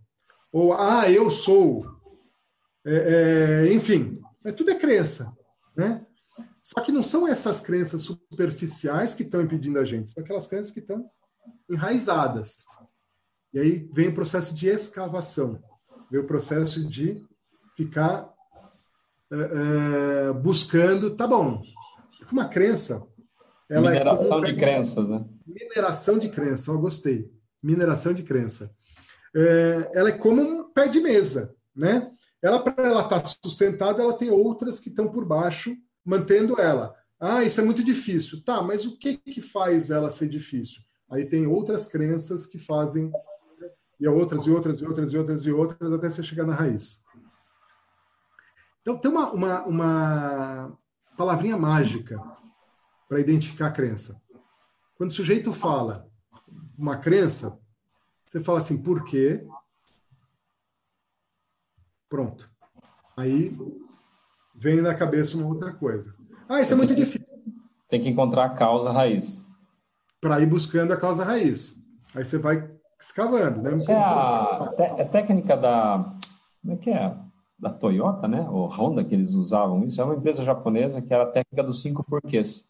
Ou, ah, eu sou. É, é, enfim, é, tudo é crença. Né? Só que não são essas crenças superficiais que estão impedindo a gente, são aquelas crenças que estão enraizadas. E aí vem o processo de escavação, vem o processo de ficar é buscando, tá bom, uma crença. É mineração é de crenças, né? Mineração de crença, eu gostei mineração de crença. É, ela é como um pé de mesa, né? Ela, para ela estar tá sustentada, ela tem outras que estão por baixo, mantendo ela. Ah, isso é muito difícil. Tá, mas o que, que faz ela ser difícil? Aí tem outras crenças que fazem, e outras, e outras, e outras, e outras, e outras, até você chegar na raiz. Então, tem uma, uma, uma palavrinha mágica para identificar a crença. Quando o sujeito fala, uma crença, você fala assim, por quê? Pronto. Aí vem na cabeça uma outra coisa. Ah, isso é muito difícil. Tem que encontrar a causa raiz. Para ir buscando a causa raiz. Aí você vai escavando, né? Essa é a, é técnica da. Como é que é? Da Toyota, né? Ou Honda, que eles usavam isso. É uma empresa japonesa que era a técnica dos cinco porquês.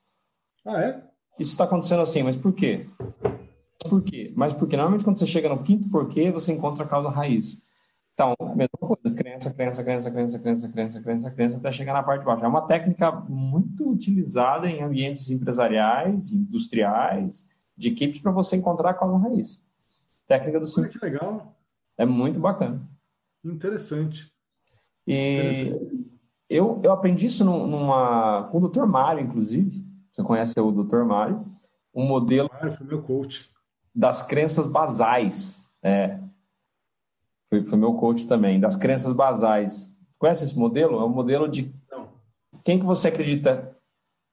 Ah, é? Isso está acontecendo assim, mas por quê? por quê? Mas porque normalmente quando você chega no quinto porquê, você encontra a causa raiz. Então, a mesma coisa, crença, crença, crença, crença, crença, crença, crença, crença, até chegar na parte de baixo. É uma técnica muito utilizada em ambientes empresariais, industriais, de equipes para você encontrar a causa raiz. Técnica do cinco. que legal. É muito bacana. Interessante. E. Eu, eu aprendi isso numa, com o Dr. Mário, inclusive. Você conhece o Dr. Mário? Um modelo. Mário foi meu coach das crenças basais. É. foi, foi meu coach também, das crenças basais. Conhece esse modelo? É um modelo de quem que você acredita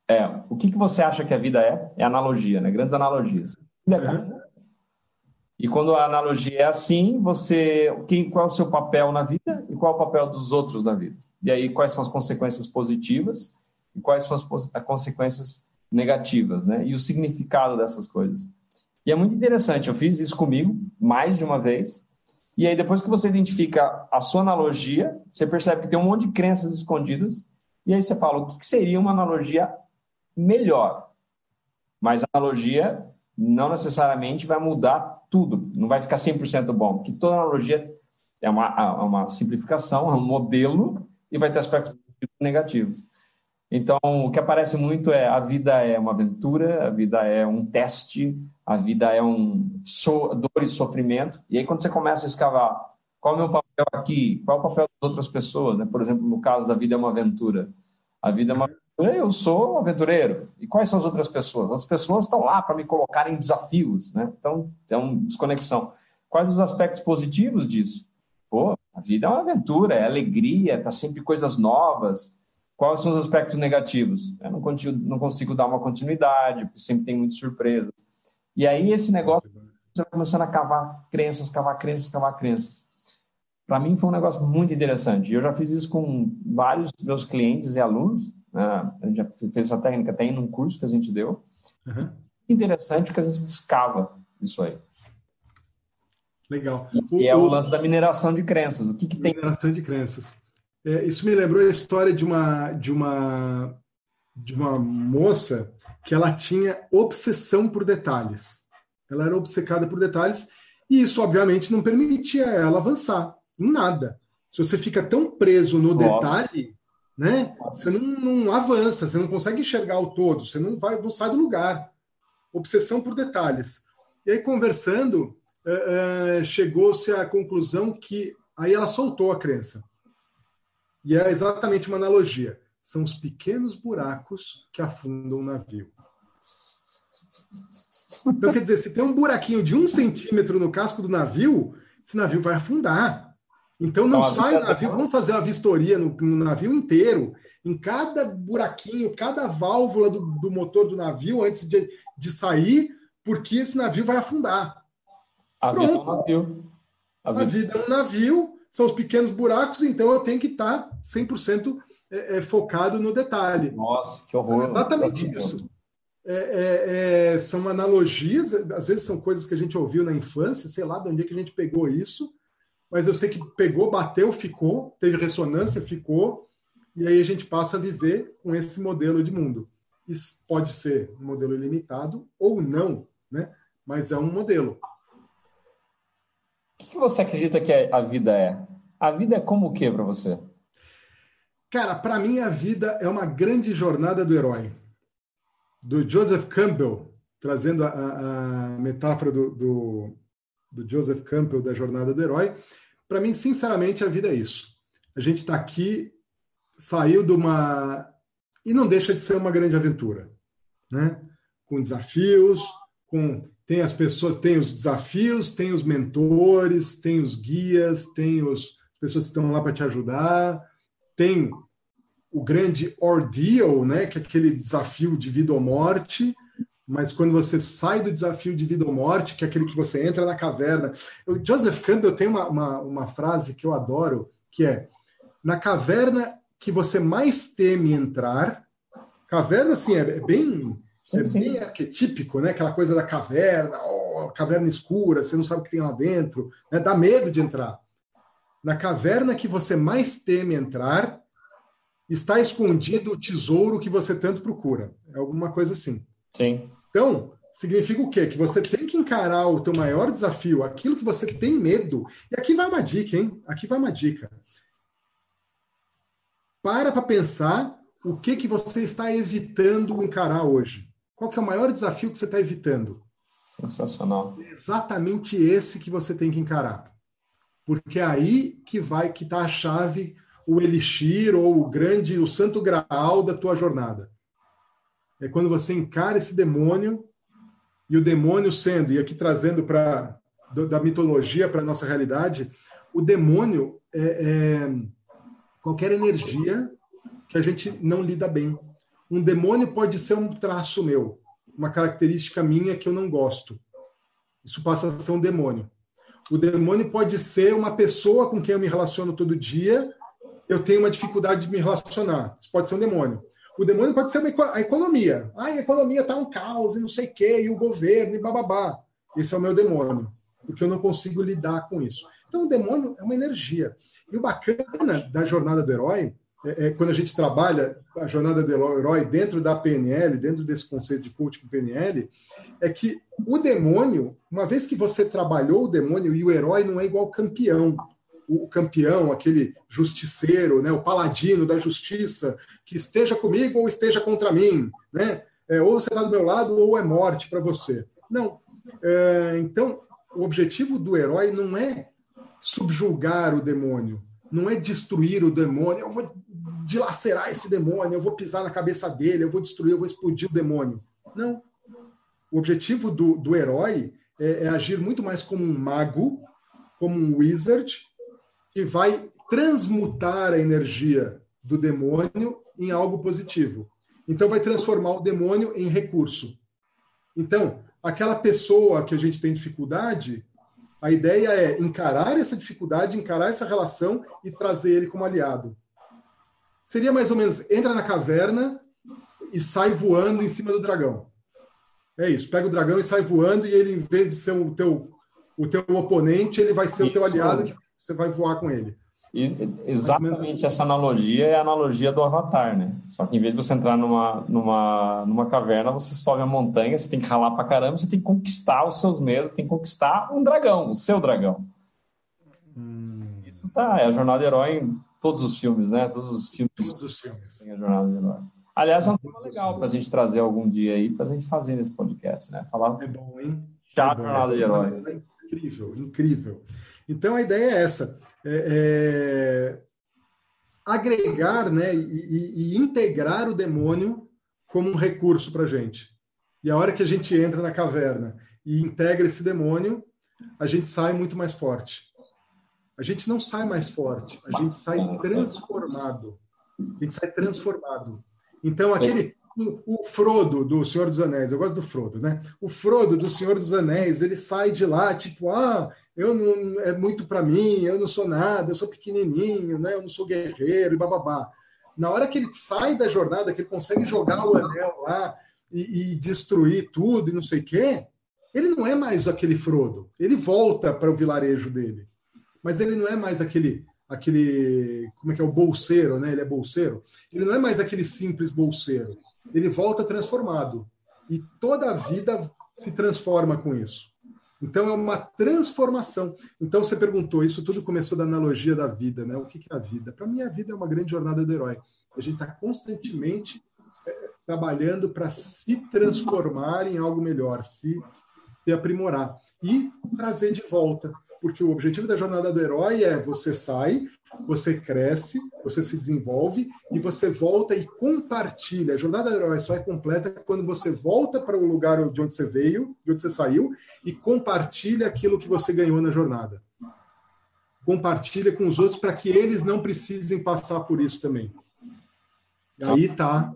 é, o que, que você acha que a vida é? É analogia, né? Grandes analogias. Uhum. E quando a analogia é assim, você, quem, qual é o seu papel na vida e qual é o papel dos outros na vida? E aí quais são as consequências positivas e quais são as, as consequências negativas, né? E o significado dessas coisas. E é muito interessante. Eu fiz isso comigo mais de uma vez. E aí depois que você identifica a sua analogia, você percebe que tem um monte de crenças escondidas. E aí você fala, o que seria uma analogia melhor. Mas a analogia não necessariamente vai mudar tudo, não vai ficar 100% bom, porque toda analogia é uma, é uma simplificação, é um modelo e vai ter aspectos negativos. Então, o que aparece muito é a vida é uma aventura, a vida é um teste, a vida é um so, dor e sofrimento. E aí, quando você começa a escavar, qual é o meu papel aqui? Qual é o papel das outras pessoas? Né? Por exemplo, no caso da vida é uma aventura. A vida é uma eu sou aventureiro. E quais são as outras pessoas? As pessoas estão lá para me colocar em desafios, né? Então, é uma desconexão. Quais os aspectos positivos disso? Pô, a vida é uma aventura, é alegria, tá sempre coisas novas. Quais são os aspectos negativos? Eu não consigo, não consigo dar uma continuidade, porque sempre tem muitas surpresas. E aí esse negócio, você vai começando a cavar crenças, cavar crenças, cavar crenças. Para mim foi um negócio muito interessante. Eu já fiz isso com vários meus clientes e alunos, né? A gente já fez essa técnica, tem num curso que a gente deu. Uhum. Interessante que a gente escava isso aí. Legal. E, o, é o, lance da mineração de crenças. O que, que tem? Mineração de crenças. É, isso me lembrou a história de uma, de uma de uma moça que ela tinha obsessão por detalhes. Ela era obcecada por detalhes e isso, obviamente, não permitia ela avançar em nada. Se você fica tão preso no Nossa. detalhe, né? Você não, não, avança, você não consegue enxergar o todo, você não vai, não sai do lugar. Obsessão por detalhes. E aí conversando, uh, uh, chegou-se à conclusão que aí ela soltou a crença. E é exatamente uma analogia. São os pequenos buracos que afundam o navio. Então, quer dizer, se tem um buraquinho de um centímetro no casco do navio, esse navio vai afundar. Então não então, sai o navio, vamos fazer uma vistoria no, no, navio inteiro, em cada buraquinho, cada válvula do, do motor do navio antes de, de, sair, porque esse navio vai afundar. A Pronto. vida é um navio. A vida. a vida é um navio, são os pequenos buracos, então eu tenho que estar 100% é, é, focado no detalhe. Nossa, que horror. É exatamente isso. É, é, é, são analogias, às vezes são coisas que a gente ouviu na infância, sei lá de onde é que a gente pegou isso, mas eu sei que pegou, bateu, ficou, teve ressonância, ficou, e aí a gente passa a viver com esse modelo de mundo. Isso pode ser um modelo ilimitado ou não, né? mas é um modelo. O que você acredita que a vida é? A vida é como o que para você? Cara, para mim a vida é uma grande jornada do herói. Do Joseph Campbell, trazendo a, a metáfora do, do do Joseph Campbell, da Jornada do Herói. Para mim, sinceramente, a vida é isso. A gente está aqui, saiu de uma. E não deixa de ser uma grande aventura, né? Com desafios, com. Tem as pessoas, tem os desafios, tem os mentores, tem os guias, tem os pessoas que estão lá para te ajudar, tem o grande ordeal, né, que é aquele desafio de vida ou morte, mas quando você sai do desafio de vida ou morte, que é aquele que você entra na caverna. O Joseph Campbell tem uma, uma, uma frase que eu adoro, que é na caverna que você mais teme entrar, caverna, assim, é, é bem é bem arquetípico, né? Aquela coisa da caverna, oh, caverna escura, você não sabe o que tem lá dentro, né? dá medo de entrar. Na caverna que você mais teme entrar, está escondido o tesouro que você tanto procura. É alguma coisa assim. Sim. Então, significa o quê? Que você tem que encarar o teu maior desafio, aquilo que você tem medo. E aqui vai uma dica, hein? Aqui vai uma dica. Para para pensar o que que você está evitando encarar hoje. Qual que é o maior desafio que você está evitando? Sensacional. É exatamente esse que você tem que encarar. Porque é aí que vai que está a chave, o elixir ou o grande, o santo graal da tua jornada é quando você encara esse demônio e o demônio sendo, e aqui trazendo para da mitologia para a nossa realidade, o demônio é, é qualquer energia que a gente não lida bem. Um demônio pode ser um traço meu, uma característica minha que eu não gosto. Isso passa a ser um demônio. O demônio pode ser uma pessoa com quem eu me relaciono todo dia, eu tenho uma dificuldade de me relacionar. Isso pode ser um demônio. O demônio pode ser a economia. Ah, a economia está um caos e não sei o quê, e o governo e bababá. Esse é o meu demônio, porque eu não consigo lidar com isso. Então, o demônio é uma energia. E o bacana da jornada do herói é, é, quando a gente trabalha a jornada do herói dentro da PNL, dentro desse conceito de coaching PNL, é que o demônio, uma vez que você trabalhou o demônio, e o herói não é igual campeão. O campeão, aquele justiceiro, né, o paladino da justiça, que esteja comigo ou esteja contra mim, né? É, ou você está do meu lado ou é morte para você. Não. É, então, o objetivo do herói não é subjugar o demônio, não é destruir o demônio. Eu vou dilacerar esse demônio, eu vou pisar na cabeça dele, eu vou destruir, eu vou explodir o demônio. Não. O objetivo do, do herói é, é agir muito mais como um mago, como um wizard, que vai transmutar a energia do demônio em algo positivo. Então, vai transformar o demônio em recurso. Então, aquela pessoa que a gente tem dificuldade, a ideia é encarar essa dificuldade, encarar essa relação e trazer ele como aliado seria mais ou menos entra na caverna e sai voando em cima do dragão. É isso, pega o dragão e sai voando e ele, em vez de ser o teu, o teu oponente, ele vai ser isso. o teu aliado, você vai voar com ele. Exatamente assim. essa analogia é a analogia do Avatar, né? Só que em vez de você entrar numa, numa, numa caverna, você sobe a montanha, você tem que ralar pra caramba, você tem que conquistar os seus medos, tem que conquistar um dragão, o seu dragão. Hum. Isso tá, é a jornada herói todos os filmes, né? Todos os filmes. Todos os filmes. Tem a jornada herói. Aliás, é um tema legal para a gente trazer algum dia aí, para a gente fazer nesse podcast, né? Falar. É bom, hein? Já é jornada de herói. É incrível, incrível. Então a ideia é essa: é, é agregar, né, e, e, integrar o demônio como um recurso para a gente. E a hora que a gente entra na caverna e integra esse demônio, a gente sai muito mais forte a gente não sai mais forte, a gente sai transformado. A gente sai transformado. Então, aquele. O, o Frodo do Senhor dos Anéis, eu gosto do Frodo, né? O Frodo do Senhor dos Anéis, ele sai de lá, tipo, ah, eu não é muito para mim, eu não sou nada, eu sou pequenininho, né? Eu não sou guerreiro e bababá. Na hora que ele sai da jornada, que ele consegue jogar o anel lá e, e destruir tudo e não sei o quê, ele não é mais aquele Frodo. Ele volta para o vilarejo dele mas ele não é mais aquele aquele como é que é o bolseiro, né? Ele é bolseiro. Ele não é mais aquele simples bolseiro. Ele volta transformado e toda a vida se transforma com isso. Então é uma transformação. Então você perguntou, isso tudo começou da analogia da vida, né? O que é a vida? Para mim a vida é uma grande jornada do herói. A gente está constantemente é, trabalhando para se transformar em algo melhor, se, se aprimorar e trazer de volta porque o objetivo da jornada do herói é você sai, você cresce, você se desenvolve e você volta e compartilha. A jornada do herói só é completa quando você volta para o lugar de onde você veio, de onde você saiu, e compartilha aquilo que você ganhou na jornada. Compartilha com os outros para que eles não precisem passar por isso também. E aí tá.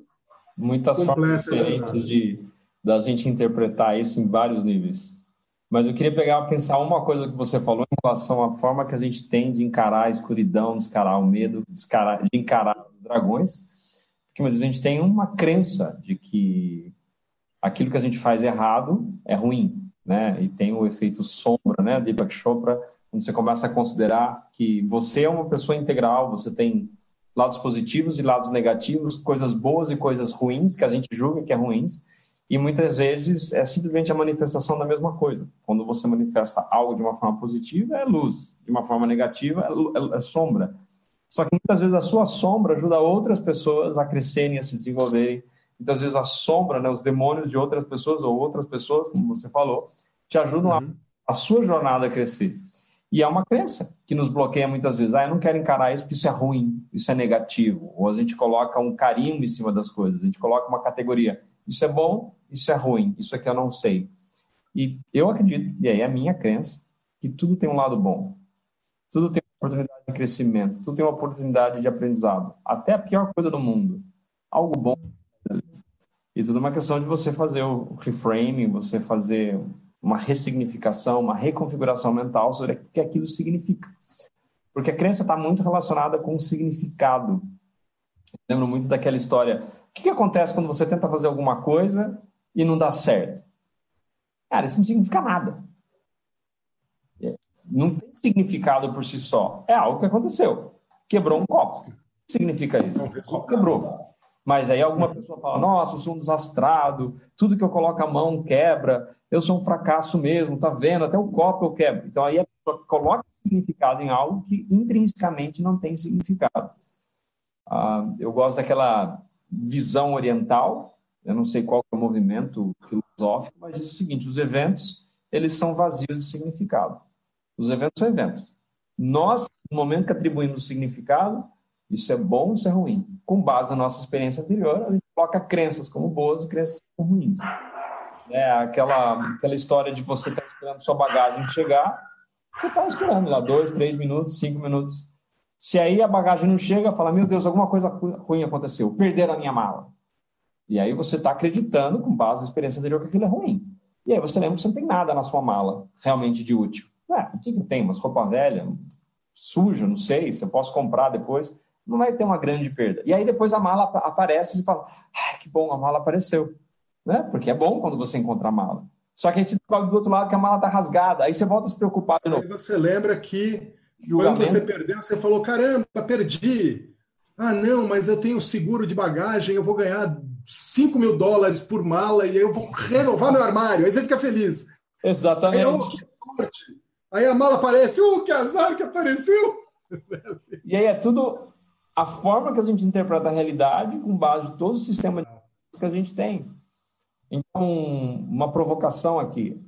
Muitas formas diferentes de da gente interpretar isso em vários níveis. Mas eu queria pegar pensar uma coisa que você falou em relação à forma que a gente tem de encarar a escuridão, de encarar o medo, de encarar, os dragões. Porque mas a gente tem uma crença de que aquilo que a gente faz errado é ruim, né? E tem o efeito sombra, né? Deepak Chopra, quando você começa a considerar que você é uma pessoa integral, você tem lados positivos e lados negativos, coisas boas e coisas ruins que a gente julga que é ruins e muitas vezes é simplesmente a manifestação da mesma coisa. Quando você manifesta algo de uma forma positiva, é luz, de uma forma negativa, é, é, é sombra. Só que muitas vezes a sua sombra ajuda outras pessoas a crescerem, a se desenvolverem. Muitas vezes a sombra, né, os demônios de outras pessoas ou outras pessoas, como você falou, te ajudam uhum. a, a sua jornada a crescer. E é uma crença que nos bloqueia muitas vezes. Ah, eu não quero encarar isso porque isso é ruim, isso é negativo. Ou a gente coloca um carimbo em cima das coisas, a gente coloca uma categoria. Isso é bom, isso é ruim, isso aqui eu não sei. E eu acredito, e aí é a minha crença, que tudo tem um lado bom. tudo tem uma oportunidade de crescimento, tudo tem uma oportunidade de aprendizado. Até a pior coisa do mundo, algo bom. E tudo é uma questão de você fazer o reframing, você fazer uma ressignificação, uma reconfiguração mental sobre o que aquilo significa. Porque a crença está muito relacionada com o significado. Lembro muito daquela história. O que, que acontece quando você tenta fazer alguma coisa e não dá certo? Cara, isso não significa nada. É, não tem significado por si só. É algo que aconteceu. Quebrou um copo. O que significa isso? O copo quebrou. Mas aí alguma pessoa fala: Nossa, eu sou um desastrado, tudo que eu coloco a mão quebra, eu sou um fracasso mesmo, tá vendo? Até o copo eu quebro. Então aí a pessoa coloca significado em algo que intrinsecamente não tem significado. Ah, eu gosto daquela visão oriental, eu não sei qual é o movimento filosófico, mas diz o seguinte: os eventos eles são vazios de significado. Os eventos são eventos. Nós, no momento que atribuímos significado, isso é bom, isso é ruim. Com base na nossa experiência anterior, a gente coloca crenças como boas e crenças como ruins. É aquela, aquela história de você estar tá esperando sua bagagem chegar, você está esperando lá dois, três minutos, cinco minutos. Se aí a bagagem não chega, fala, meu Deus, alguma coisa ruim aconteceu, perderam a minha mala. E aí você está acreditando, com base na experiência anterior, que aquilo é ruim. E aí você lembra que você não tem nada na sua mala realmente de útil. É, o que, que tem? Umas roupa velha, suja, não sei, se eu posso comprar depois não vai ter uma grande perda. E aí depois a mala aparece e fala, ai, que bom, a mala apareceu. Né? Porque é bom quando você encontra a mala. Só que aí você descobre do outro lado que a mala está rasgada, aí você volta a se preocupar de novo. Aí você lembra que Julgamento. quando você perdeu, você falou, caramba, perdi. Ah, não, mas eu tenho seguro de bagagem, eu vou ganhar 5 mil dólares por mala e eu vou renovar meu armário. Aí você fica feliz. Exatamente. Aí, oh, que sorte. Aí a mala aparece, oh, que azar que apareceu. E aí é tudo a forma que a gente interpreta a realidade com base em todo o sistema que a gente tem. Então, uma provocação aqui.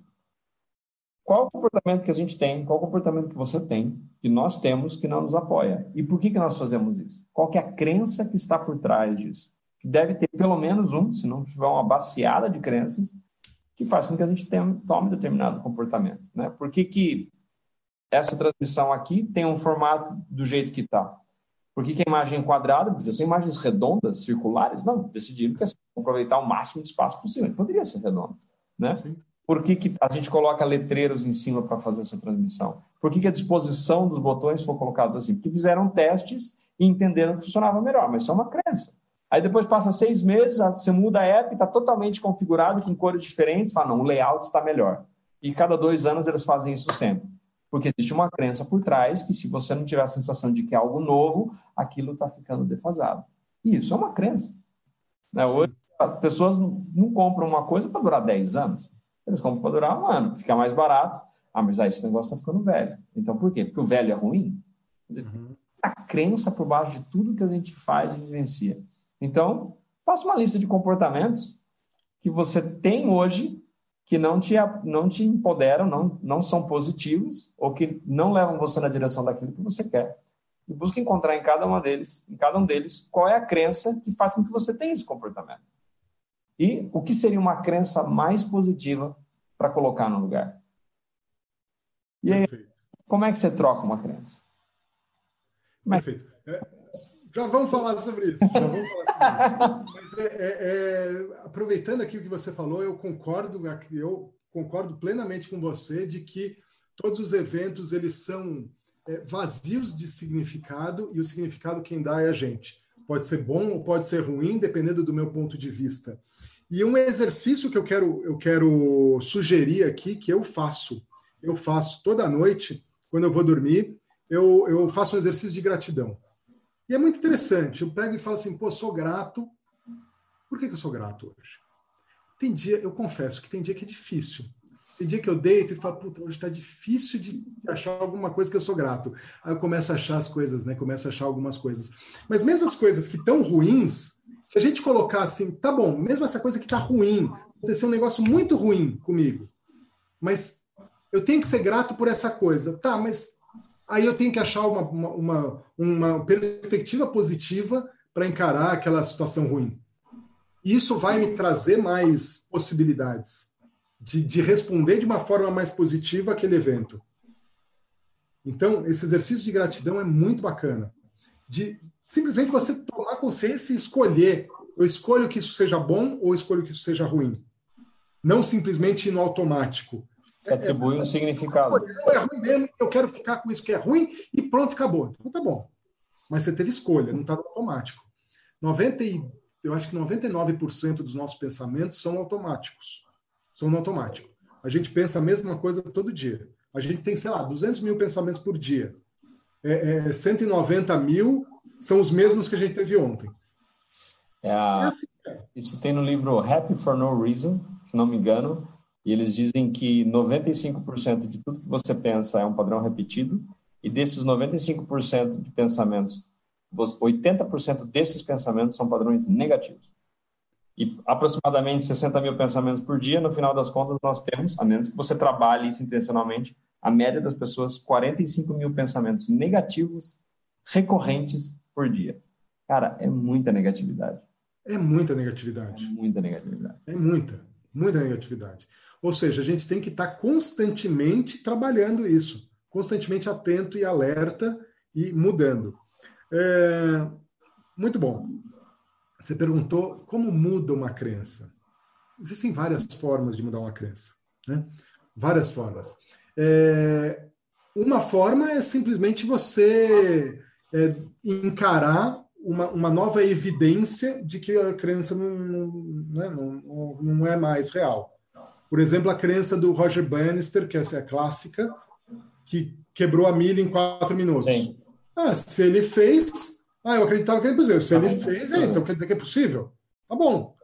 Qual o comportamento que a gente tem, qual o comportamento que você tem, que nós temos, que não nos apoia? E por que, que nós fazemos isso? Qual que é a crença que está por trás disso? Que deve ter pelo menos um, se não tiver uma baseada de crenças, que faz com que a gente tenha, tome determinado comportamento. Né? Por que, que essa transmissão aqui tem um formato do jeito que está? Por que, que a imagem é quadrada? Porque são imagens redondas, circulares? Não, decidiram que é assim, aproveitar o máximo de espaço possível. Poderia ser redondo, né? Sim. Por que, que a gente coloca letreiros em cima para fazer essa transmissão? Por que, que a disposição dos botões foi colocada assim? Porque fizeram testes e entenderam que funcionava melhor, mas isso é uma crença. Aí depois passa seis meses, você muda a app, está totalmente configurado com cores diferentes, fala, não, o layout está melhor. E cada dois anos eles fazem isso sempre. Porque existe uma crença por trás que, se você não tiver a sensação de que é algo novo, aquilo está ficando defasado. E isso é uma crença. Né? Hoje, as pessoas não compram uma coisa para durar 10 anos. Eles compram para durar um ano, ficar mais barato. Ah, mas aí esse negócio está ficando velho. Então, por quê? Porque o velho é ruim? Uhum. A crença por baixo de tudo que a gente faz e vivencia. Então, faça uma lista de comportamentos que você tem hoje que não te, não te empoderam, não, não são positivos, ou que não levam você na direção daquilo que você quer. E busque encontrar em cada uma deles, em cada um deles, qual é a crença que faz com que você tenha esse comportamento. E o que seria uma crença mais positiva para colocar no lugar. E aí, Perfeito. como é que você troca uma crença? É... Perfeito. É, já vamos falar sobre isso. Já vamos falar sobre isso. Mas é, é, é, aproveitando aqui o que você falou, eu concordo, eu concordo plenamente com você de que todos os eventos eles são é, vazios de significado e o significado quem dá é a gente. Pode ser bom ou pode ser ruim, dependendo do meu ponto de vista. E um exercício que eu quero, eu quero sugerir aqui, que eu faço, eu faço toda noite, quando eu vou dormir, eu, eu faço um exercício de gratidão. E é muito interessante. Eu pego e falo assim, pô, sou grato. Por que, que eu sou grato hoje? Tem dia, eu confesso que tem dia que é difícil. Tem dia que eu deito e falo, puta, hoje está difícil de achar alguma coisa que eu sou grato. Aí eu começo a achar as coisas, né? Começo a achar algumas coisas. Mas mesmo as coisas que estão ruins, se a gente colocar assim, tá bom, mesmo essa coisa que está ruim, aconteceu um negócio muito ruim comigo, mas eu tenho que ser grato por essa coisa. Tá, mas aí eu tenho que achar uma, uma, uma, uma perspectiva positiva para encarar aquela situação ruim. Isso vai me trazer mais possibilidades de, de responder de uma forma mais positiva aquele evento. Então, esse exercício de gratidão é muito bacana. De simplesmente você tomar consciência e escolher. Eu escolho que isso seja bom ou escolho que isso seja ruim. Não simplesmente ir no automático. Se atribui é, é, um significado. Não é ruim mesmo, eu quero ficar com isso que é ruim e pronto, acabou. Então tá bom. Mas você teve escolha, não está no automático. 90 e, eu acho que 99% dos nossos pensamentos são automáticos. São no automático. A gente pensa a mesma coisa todo dia. A gente tem, sei lá, 200 mil pensamentos por dia. É, é, 190 mil são os mesmos que a gente teve ontem. É é assim, Isso tem no livro Happy for No Reason, se não me engano, e eles dizem que 95% de tudo que você pensa é um padrão repetido, e desses 95% de pensamentos, 80% desses pensamentos são padrões negativos. E aproximadamente 60 mil pensamentos por dia, no final das contas, nós temos, a menos que você trabalhe isso intencionalmente, a média das pessoas, 45 mil pensamentos negativos recorrentes por dia. Cara, é muita negatividade. É muita negatividade. É muita negatividade. É muita, muita negatividade. Ou seja, a gente tem que estar constantemente trabalhando isso, constantemente atento e alerta e mudando. É... Muito bom. Você perguntou como muda uma crença. Existem várias formas de mudar uma crença, né? Várias formas. É... Uma forma é simplesmente você é, encarar uma, uma nova evidência de que a crença não, né, não, não é mais real. Por exemplo, a crença do Roger Bannister, que essa é a clássica, que quebrou a milha em quatro minutos. Sim. Ah, se ele fez, ah, eu acreditava que ele possível. Se ele fez, é, então quer dizer que é possível. Tá bom.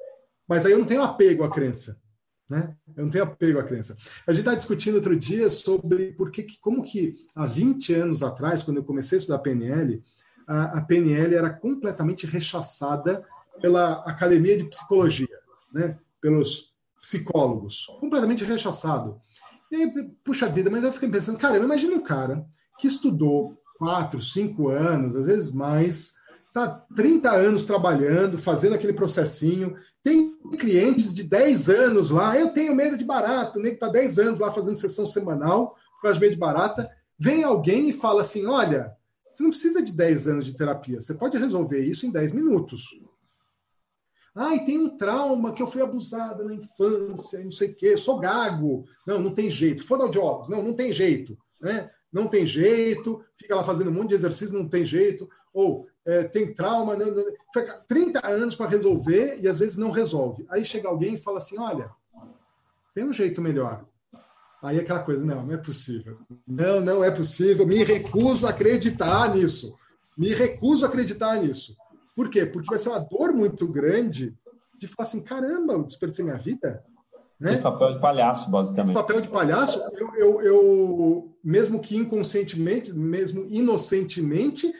Mas aí eu não tenho apego à crença. Né? Eu não tenho apego à crença. A gente está discutindo outro dia sobre por que, como que há 20 anos atrás, quando eu comecei a estudar PNL, a, a PNL era completamente rechaçada pela Academia de Psicologia, né? pelos psicólogos, completamente rechaçado. E aí, puxa vida, mas eu fiquei pensando, cara, eu imagino um cara que estudou quatro, cinco anos, às vezes mais, está 30 anos trabalhando, fazendo aquele processinho, tem clientes de 10 anos lá, eu tenho medo de barata, o nego está 10 anos lá fazendo sessão semanal por causa de medo de barata, vem alguém e fala assim, olha, você não precisa de 10 anos de terapia, você pode resolver isso em 10 minutos. Ah, e tem um trauma que eu fui abusada na infância, não sei o quê, sou gago. Não, não tem jeito. Fonoaudiólogos, não, não tem jeito. Né? Não tem jeito, fica lá fazendo um monte de exercício, não tem jeito. Ou é, tem trauma, não, não, fica 30 anos para resolver e às vezes não resolve. Aí chega alguém e fala assim: olha, tem um jeito melhor. Aí aquela coisa, não, não é possível. Não, não é possível. Me recuso a acreditar nisso. Me recuso a acreditar nisso. Por quê? Porque vai ser uma dor muito grande de falar assim: caramba, eu desperdicei minha vida. Né? Esse papel de palhaço, basicamente. Esse papel de palhaço, eu, eu, eu, mesmo que inconscientemente, mesmo inocentemente,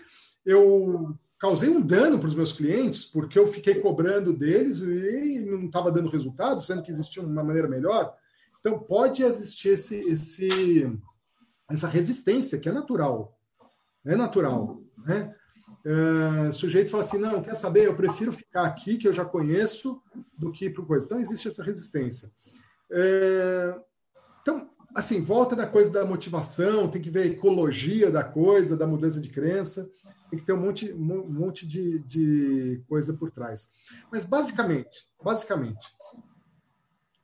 eu causei um dano para os meus clientes porque eu fiquei cobrando deles e não estava dando resultado, sendo que existia uma maneira melhor. Então, pode existir esse, esse, essa resistência, que é natural. É natural. Né? Uh, o sujeito fala assim: não, quer saber? Eu prefiro ficar aqui, que eu já conheço, do que ir para coisa. Então, existe essa resistência. Uh, então, assim, volta da coisa da motivação, tem que ver a ecologia da coisa, da mudança de crença, tem que ter um monte, um monte de, de coisa por trás. Mas, basicamente, basicamente,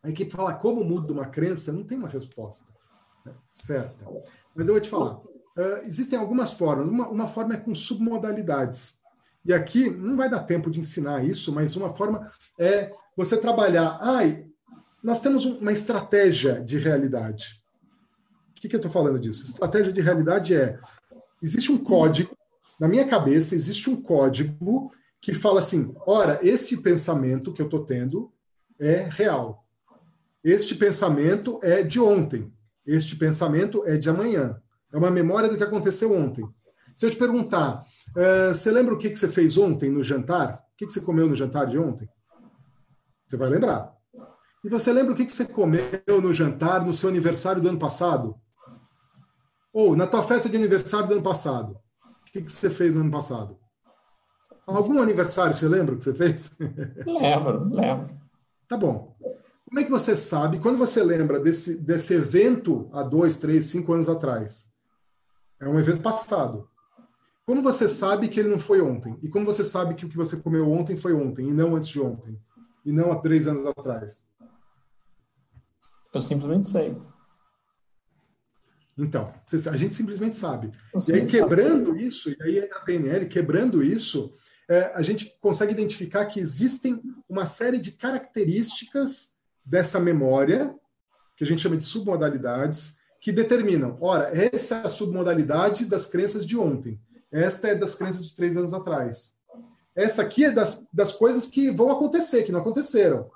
a equipe fala como muda uma crença, não tem uma resposta né, certa. Mas eu vou te falar. Uh, existem algumas formas. Uma, uma forma é com submodalidades. E aqui não vai dar tempo de ensinar isso, mas uma forma é você trabalhar. Ai, nós temos uma estratégia de realidade. O que, que eu estou falando disso? Estratégia de realidade é: existe um código, na minha cabeça, existe um código que fala assim: ora, esse pensamento que eu estou tendo é real. Este pensamento é de ontem. Este pensamento é de amanhã. É uma memória do que aconteceu ontem. Se eu te perguntar, uh, você lembra o que, que você fez ontem no jantar? O que, que você comeu no jantar de ontem? Você vai lembrar. E você lembra o que, que você comeu no jantar no seu aniversário do ano passado? Ou na tua festa de aniversário do ano passado? O que, que você fez no ano passado? Algum aniversário você lembra que você fez? (laughs) Lembro, lembro. Tá bom. Como é que você sabe, quando você lembra desse, desse evento há dois, três, cinco anos atrás, É um evento passado. Como você sabe que ele não foi ontem? E como você sabe que o que você comeu ontem foi ontem e não antes de ontem? E não há três anos atrás? Eu simplesmente sei. Então, a gente simplesmente sabe. E aí, quebrando isso, e aí a PNL, quebrando isso, é, a gente consegue identificar que existem uma série de características dessa memória, que a gente chama de submodalidades, que determinam, ora, essa é a submodalidade das crenças de ontem, esta é das crenças de três anos atrás. Essa aqui é das, das coisas que vão acontecer, que não aconteceram.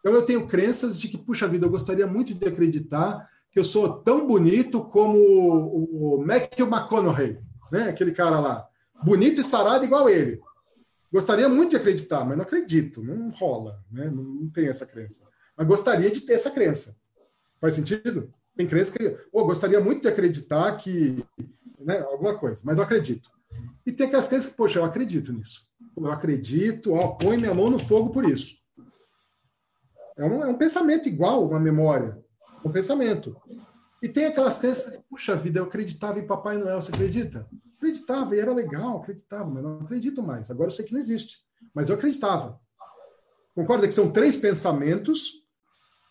Então eu tenho crenças de que, puxa vida, eu gostaria muito de acreditar que eu sou tão bonito como o Matthew McConaughey, né? Aquele cara lá. Bonito e sarado igual ele. Gostaria muito de acreditar, mas não acredito, não rola, né? Não, não essa crença. Mas gostaria de ter essa crença. Faz sentido? Tem crença que, oh, gostaria muito de acreditar que, né, alguma coisa, mas não acredito. E tem aquelas crenças que, poxa, eu acredito nisso. Eu acredito, ó, põe minha mão no fogo por isso. É um, é um pensamento igual, uma memória um pensamento. E tem aquelas crenças de, puxa vida, eu acreditava em Papai Noel, você acredita? Acreditava e era legal, acreditava, mas não acredito mais. Agora eu sei que não existe, mas eu acreditava. Concorda que são três pensamentos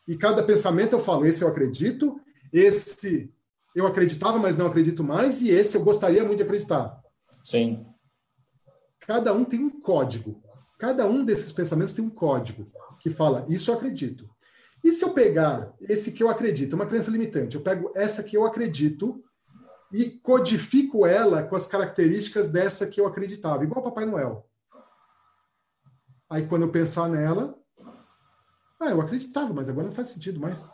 e cada pensamento eu falo, esse eu acredito, esse eu acreditava, mas não acredito mais, e esse eu gostaria muito de acreditar. Sim. Cada um tem um código. Cada um desses pensamentos tem um código que fala, isso eu acredito. E se eu pegar esse que eu acredito, uma crença limitante, eu pego essa que eu acredito e codifico ela com as características dessa que eu acreditava, igual Papai Noel. Aí quando eu pensar nela, ah, eu acreditava, mas agora não faz sentido mais.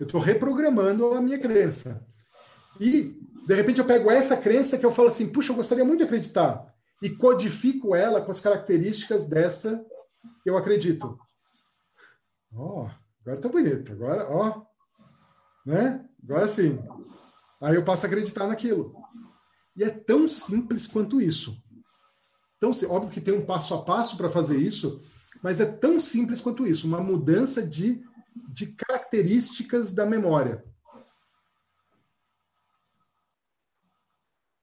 Eu estou reprogramando a minha crença. E, de repente, eu pego essa crença que eu falo assim, puxa, eu gostaria muito de acreditar. E codifico ela com as características dessa eu acredito. Ó, oh, agora tá bonito. Agora, ó, né? Agora sim. Aí eu passo a acreditar naquilo. E é tão simples quanto isso. Então, óbvio que tem um passo a passo para fazer isso, mas é tão simples quanto isso, uma mudança de, de características da memória.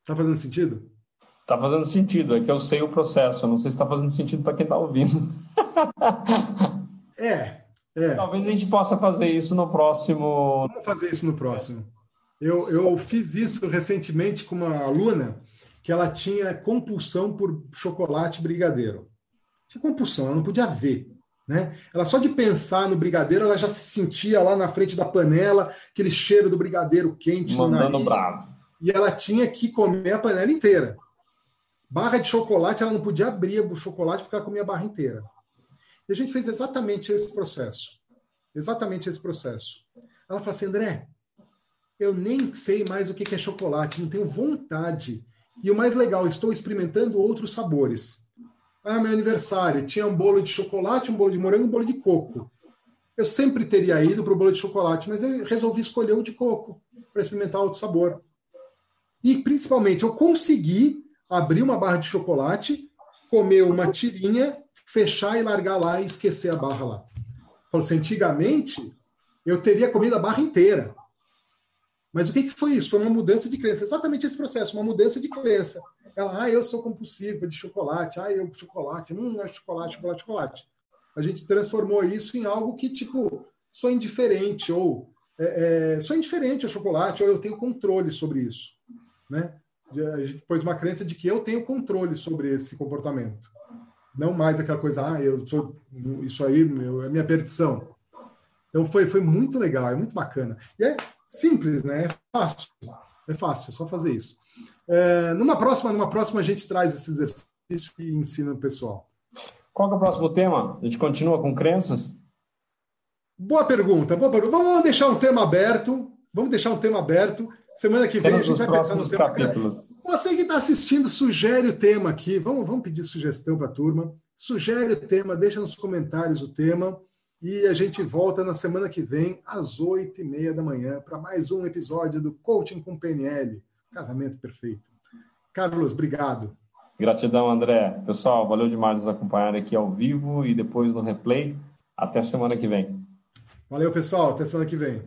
Tá fazendo sentido? Tá fazendo sentido, é que eu sei o processo, não sei se está fazendo sentido para quem está ouvindo. é, é. Talvez a gente possa fazer isso no próximo. Vamos fazer isso no próximo. Eu, eu fiz isso recentemente com uma aluna que ela tinha compulsão por chocolate brigadeiro. Tinha compulsão, ela não podia ver. Né? Ela só de pensar no brigadeiro, ela já se sentia lá na frente da panela, aquele cheiro do brigadeiro quente Mandando no nariz. E ela tinha que comer a panela inteira. Barra de chocolate, ela não podia abrir o chocolate porque ela comia a barra inteira. E a gente fez exatamente esse processo. Exatamente esse processo. Ela falou assim, André, eu nem sei mais o que é chocolate, não tenho vontade. E o mais legal, estou experimentando outros sabores. Ah, meu aniversário, tinha um bolo de chocolate, um bolo de morango, um bolo de coco. Eu sempre teria ido para o bolo de chocolate, mas eu resolvi escolher o de coco para experimentar outro sabor. E principalmente, eu consegui abrir uma barra de chocolate, comer uma tirinha fechar e largar lá e esquecer a barra lá. Falou assim, antigamente eu teria comido a barra inteira. Mas o que, que foi isso? Foi uma mudança de crença. Exatamente esse processo, uma mudança de crença. Ela, ah, eu sou compulsiva de chocolate, ah, eu chocolate, não é chocolate, chocolate, chocolate. A gente transformou isso em algo que, tipo, sou indiferente, ou é, é, sou indiferente ao chocolate, ou eu tenho controle sobre isso. Né? A gente pôs uma crença de que eu tenho controle sobre esse comportamento. Não mais aquela coisa, ah, eu sou isso aí, meu, é minha perdição. Então foi, foi muito legal, é muito bacana. E é simples, né? É fácil. É fácil, é só fazer isso. É, numa próxima, numa próxima a gente traz esse exercício e ensina o pessoal. Qual é o próximo tema? A gente continua com crenças? Boa pergunta, boa pergunta. Vamos deixar um tema aberto. Vamos deixar um tema aberto. Semana que vem a gente vai pensar no tema. Capítulos. Você que está assistindo, sugere o tema aqui. Vamos, vamos pedir sugestão para a turma. Sugere o tema, deixa nos comentários o tema. E a gente volta na semana que vem, às oito e meia da manhã, para mais um episódio do Coaching com PNL. Casamento perfeito. Carlos, obrigado. Gratidão, André. Pessoal, valeu demais nos acompanhar aqui ao vivo e depois no replay. Até semana que vem. Valeu, pessoal. Até semana que vem.